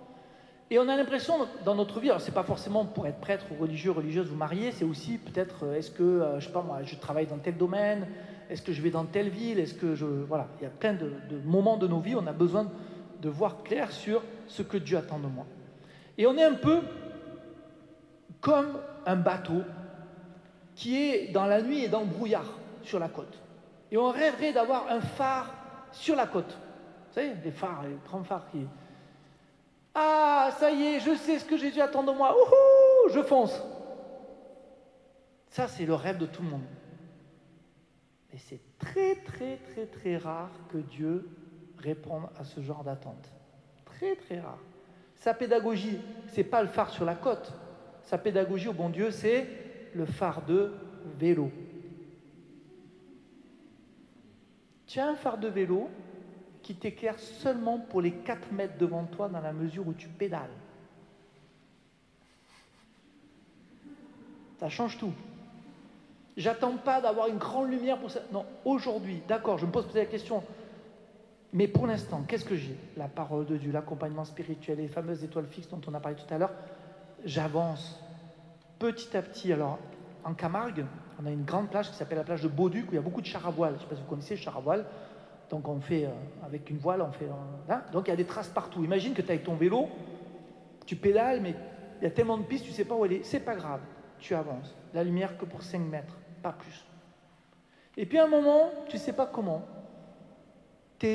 Et on a l'impression dans notre vie, alors c'est pas forcément pour être prêtre ou religieux, religieuse, vous marier, c'est aussi peut-être, euh, est-ce que, euh, je sais pas moi, je travaille dans tel domaine, est-ce que je vais dans telle ville, est-ce que je. Voilà, il y a plein de, moments de nos vies, on a besoin de voir clair sur ce que Dieu attend de moi. Et on est un peu comme un bateau qui est dans la nuit et dans le brouillard sur la côte. Et on rêverait d'avoir un phare sur la côte. Vous savez, les phares, les grands phares qui, ah, ça y est, je sais ce que Jésus attend de moi. Ouhou, je fonce. Ça, c'est le rêve de tout le monde. Mais c'est très, très, très, très rare que Dieu réponde à ce genre d'attente. Très, très rare. Sa pédagogie, c'est pas le phare sur la côte. Sa pédagogie au bon Dieu, c'est le phare de vélo. Tu as un phare de vélo, qui t'éclaire seulement pour les 4 mètres devant toi dans la mesure où tu pédales. Ça change tout. J'attends pas d'avoir une grande lumière pour ça. Non, aujourd'hui, d'accord, je me pose la question. Mais pour l'instant, qu'est-ce que j'ai? La parole de Dieu, l'accompagnement spirituel, les fameuses étoiles fixes dont on a parlé tout à l'heure. J'avance petit à petit. Alors, en Camargue, on a une grande plage qui s'appelle la plage de Bauduc où il y a beaucoup de chars. Je ne sais pas si vous connaissez le char. Donc on fait euh, avec une voile, on fait. Donc il y a des traces partout. Imagine que tu es avec ton vélo, tu pédales, mais il y a tellement de pistes, tu ne sais pas où elle est. C'est pas grave, tu avances. La lumière que pour 5 mètres, pas plus. Et puis à un moment, tu ne sais pas comment, tu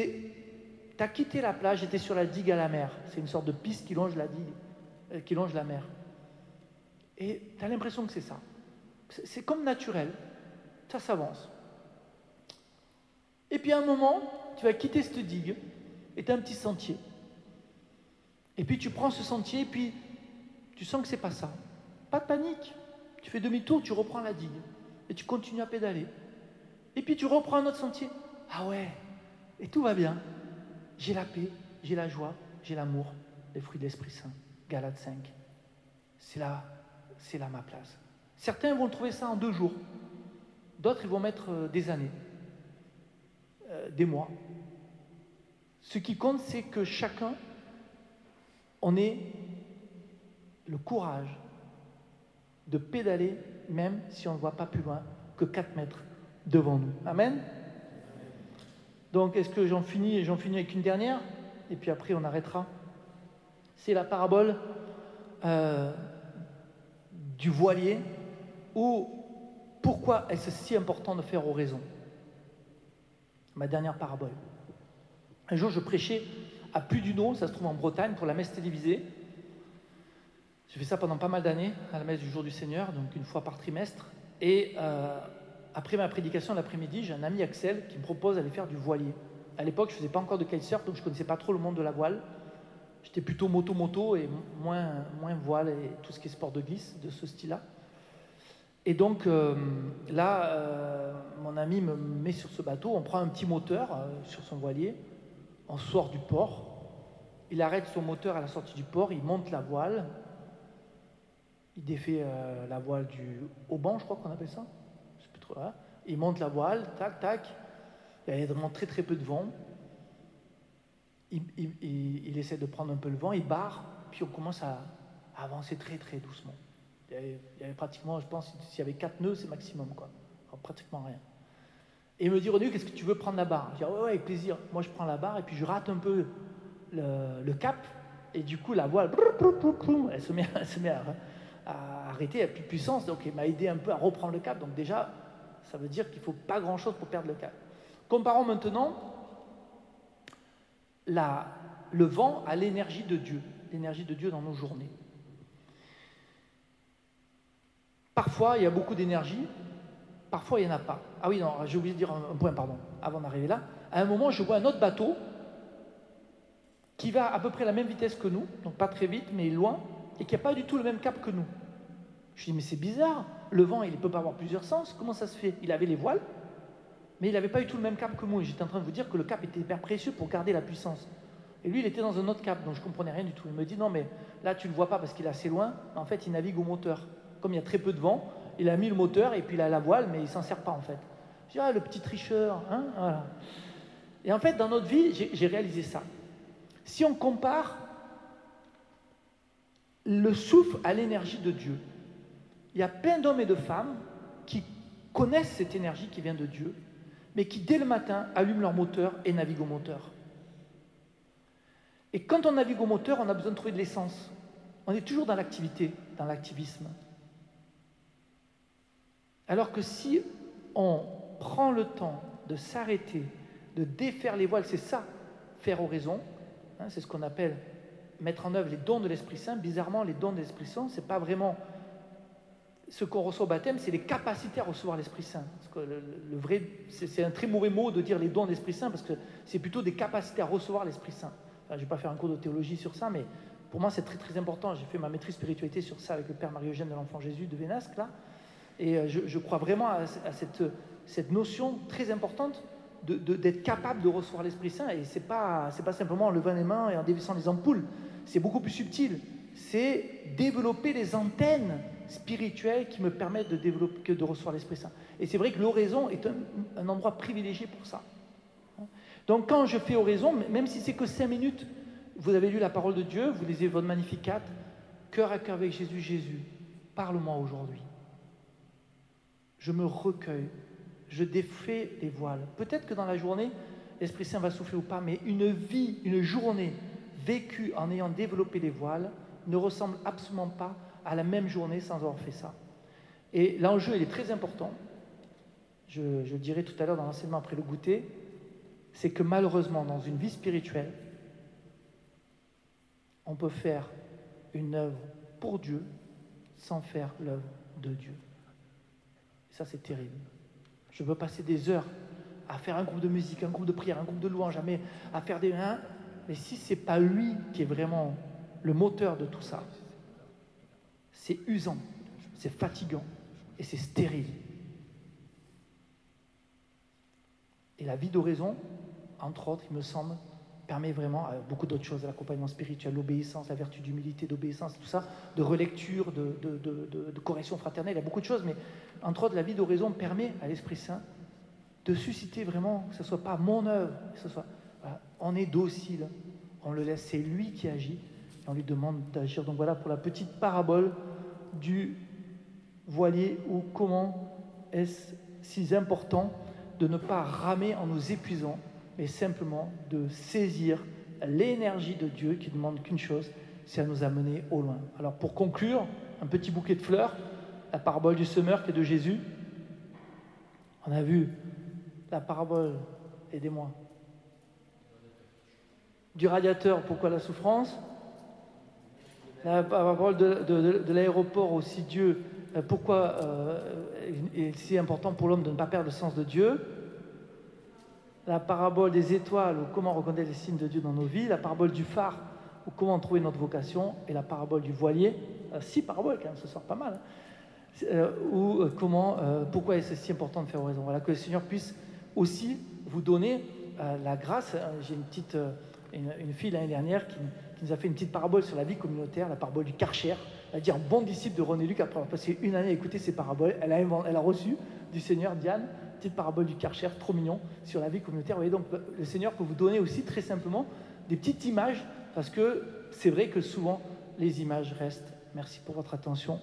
as quitté la plage tu es sur la digue à la mer. C'est une sorte de piste qui longe la digue, euh, qui longe la mer. Et tu as l'impression que c'est ça. C'est comme naturel. Ça s'avance. Et puis à un moment, tu vas quitter cette digue et tu as un petit sentier. Et puis tu prends ce sentier et puis tu sens que c'est pas ça. Pas de panique. Tu fais demi-tour, tu reprends la digue et tu continues à pédaler. Et puis tu reprends un autre sentier. Ah ouais, et tout va bien. J'ai la paix, j'ai la joie, j'ai l'amour, les fruits de l'Esprit Saint. Galate 5. C'est là, c'est là ma place. Certains vont trouver ça en deux jours. D'autres, ils vont mettre euh, des années. Euh, des mois. Ce qui compte, c'est que chacun, on ait le courage de pédaler, même si on ne voit pas plus loin que 4 mètres devant nous. Amen Donc, est-ce que j'en finis J'en finis avec une dernière, et puis après on arrêtera. C'est la parabole euh, du voilier, ou pourquoi est-ce si important de faire oraison? Ma dernière parabole. Un jour, je prêchais à eau, ça se trouve en Bretagne, pour la messe télévisée. J'ai fait ça pendant pas mal d'années, à la messe du jour du Seigneur, donc une fois par trimestre. Et euh, après ma prédication l'après-midi, j'ai un ami Axel qui me propose d'aller faire du voilier. À l'époque, je ne faisais pas encore de kitesurf, donc je ne connaissais pas trop le monde de la voile. J'étais plutôt moto-moto et moins, moins voile et tout ce qui est sport de glisse de ce style-là. Et donc euh, là, euh, mon ami me met sur ce bateau, on prend un petit moteur euh, sur son voilier, on sort du port, il arrête son moteur à la sortie du port, il monte la voile, il défait la voile du banc, je crois qu'on appelle ça, je plus trop, hein. il monte la voile, tac, tac, il y a vraiment très très peu de vent, il, il, essaie de prendre un peu le vent, il barre, puis on commence à avancer très très doucement. Il y, avait, pratiquement, je pense, s'il y avait quatre nœuds, c'est maximum, quoi. pratiquement rien. Et il me dit, René, qu'est-ce que tu veux prendre la barre? Je dis, ouais, ouais, avec plaisir. Moi, je prends la barre et puis je rate un peu le, cap. Et du coup, la voile, elle se met, elle se met à, arrêter, elle n'a plus de puissance. Donc, il m'a aidé un peu à reprendre le cap. Donc, déjà, ça veut dire qu'il ne faut pas grand-chose pour perdre le cap. Comparons maintenant le vent à l'énergie de Dieu, l'énergie de Dieu dans nos journées. Parfois, il y a beaucoup d'énergie, parfois, il n'y en a pas. Ah oui, non, j'ai oublié de dire un, point, pardon, avant d'arriver là. À un moment, je vois un autre bateau qui va à peu près la même vitesse que nous, donc pas très vite, mais loin, et qui n'a pas du tout le même cap que nous. Je dis, mais c'est bizarre, le vent, il ne peut pas avoir plusieurs sens, comment ça se fait? Il avait les voiles, mais il n'avait pas du tout le même cap que moi. Et j'étais en train de vous dire que le cap était hyper précieux pour garder la puissance. Et lui, il était dans un autre cap, donc je comprenais rien du tout. Il me dit non, mais là, tu ne le vois pas parce qu'il est assez loin. En fait, il navigue au moteur. Comme il y a très peu de vent, il a mis le moteur et puis il a la voile, mais il s'en sert pas en fait. Je dis ah, le petit tricheur, hein. Et en fait, dans notre vie, j'ai réalisé ça. Si on compare le souffle à l'énergie de Dieu, il y a plein d'hommes et de femmes qui connaissent cette énergie qui vient de Dieu, mais qui dès le matin allument leur moteur et naviguent au moteur. Et quand on navigue au moteur, on a besoin de trouver de l'essence. On est toujours dans l'activité, dans l'activisme. Alors que si on prend le temps de s'arrêter, de défaire les voiles, c'est ça, faire oraison, hein, c'est ce qu'on appelle mettre en œuvre les dons de l'Esprit Saint. Bizarrement, les dons de l'Esprit Saint, ce n'est pas vraiment ce qu'on reçoit au baptême, c'est les capacités à recevoir l'Esprit Saint. Le, vrai, c'est un très mauvais mot de dire les dons de l'Esprit Saint, parce que c'est plutôt des capacités à recevoir l'Esprit Saint je ne vais pas faire un cours de théologie sur ça, mais pour moi, c'est très très important. J'ai fait ma maîtrise spiritualité sur ça avec le Père Marie-Eugène de l'Enfant Jésus de Vénasque, là. Et euh, je, crois vraiment à, cette, notion très importante d'être capable de recevoir l'Esprit Saint. Et ce n'est pas, pas simplement en levant les mains et en dévissant les ampoules. C'est beaucoup plus subtil. C'est développer les antennes spirituelles qui me permettent de, développer, de recevoir l'Esprit Saint. Et c'est vrai que l'oraison est un, endroit privilégié pour ça. Donc quand je fais oraison, même si c'est que cinq minutes, vous avez lu la parole de Dieu, vous lisez votre magnificat, cœur à cœur avec Jésus, Jésus, parle-moi aujourd'hui. Je me recueille, je défais les voiles. Peut-être que dans la journée, l'Esprit Saint va souffler ou pas, mais une vie, une journée vécue en ayant développé les voiles ne ressemble absolument pas à la même journée sans avoir fait ça. Et l'enjeu, il est très important. Je, je dirai tout à l'heure dans l'enseignement après le goûter, c'est que malheureusement, dans une vie spirituelle, on peut faire une œuvre pour Dieu sans faire l'œuvre de Dieu. Ça, c'est terrible. Je veux passer des heures à faire un groupe de musique, un groupe de prière, un groupe de louange, à faire des... Hein, mais si ce n'est pas lui qui est vraiment le moteur de tout ça, c'est usant, c'est fatigant et c'est stérile. Et la vie d'oraison, entre autres, il me semble, permet vraiment euh, beaucoup d'autres choses, l'accompagnement spirituel, l'obéissance, la vertu d'humilité, d'obéissance, tout ça, de relecture, de, correction fraternelle, il y a beaucoup de choses, mais entre autres, la vie d'oraison permet à l'Esprit Saint de susciter vraiment, que ce ne soit pas mon œuvre, que ce soit, on est docile, on le laisse, c'est lui qui agit, et on lui demande d'agir. Donc voilà pour la petite parabole du voilier, ou comment est-ce si important de ne pas ramer en nous épuisant, mais simplement de saisir l'énergie de Dieu qui demande qu'une chose, c'est à nous amener au loin. Alors pour conclure, un petit bouquet de fleurs, la parabole du semeur qui est de Jésus. On a vu la parabole, aidez-moi, du radiateur, pourquoi la souffrance? La parabole de, l'aéroport aussi, Dieu, euh, pourquoi euh, c'est important pour l'homme de ne pas perdre le sens de Dieu? La parabole des étoiles, ou comment reconnaître les signes de Dieu dans nos vies, la parabole du phare, ou comment trouver notre vocation, et la parabole du voilier, euh, six paraboles quand même, ce soir pas mal, hein. euh, ou euh, comment, pourquoi est-ce si important de faire raison. Voilà, que le Seigneur puisse aussi vous donner la grâce. J'ai une petite, une, fille l'année dernière qui, nous a fait une petite parabole sur la vie communautaire, la parabole du Karcher. Elle a dit un bon disciple de René Luc, après avoir passé une année à écouter ces paraboles, elle a reçu du Seigneur Diane parabole du Karcher, trop mignon, sur la vie communautaire. Vous voyez, donc le Seigneur peut vous donner aussi très simplement des petites images, parce que c'est vrai que souvent les images restent. Merci pour votre attention.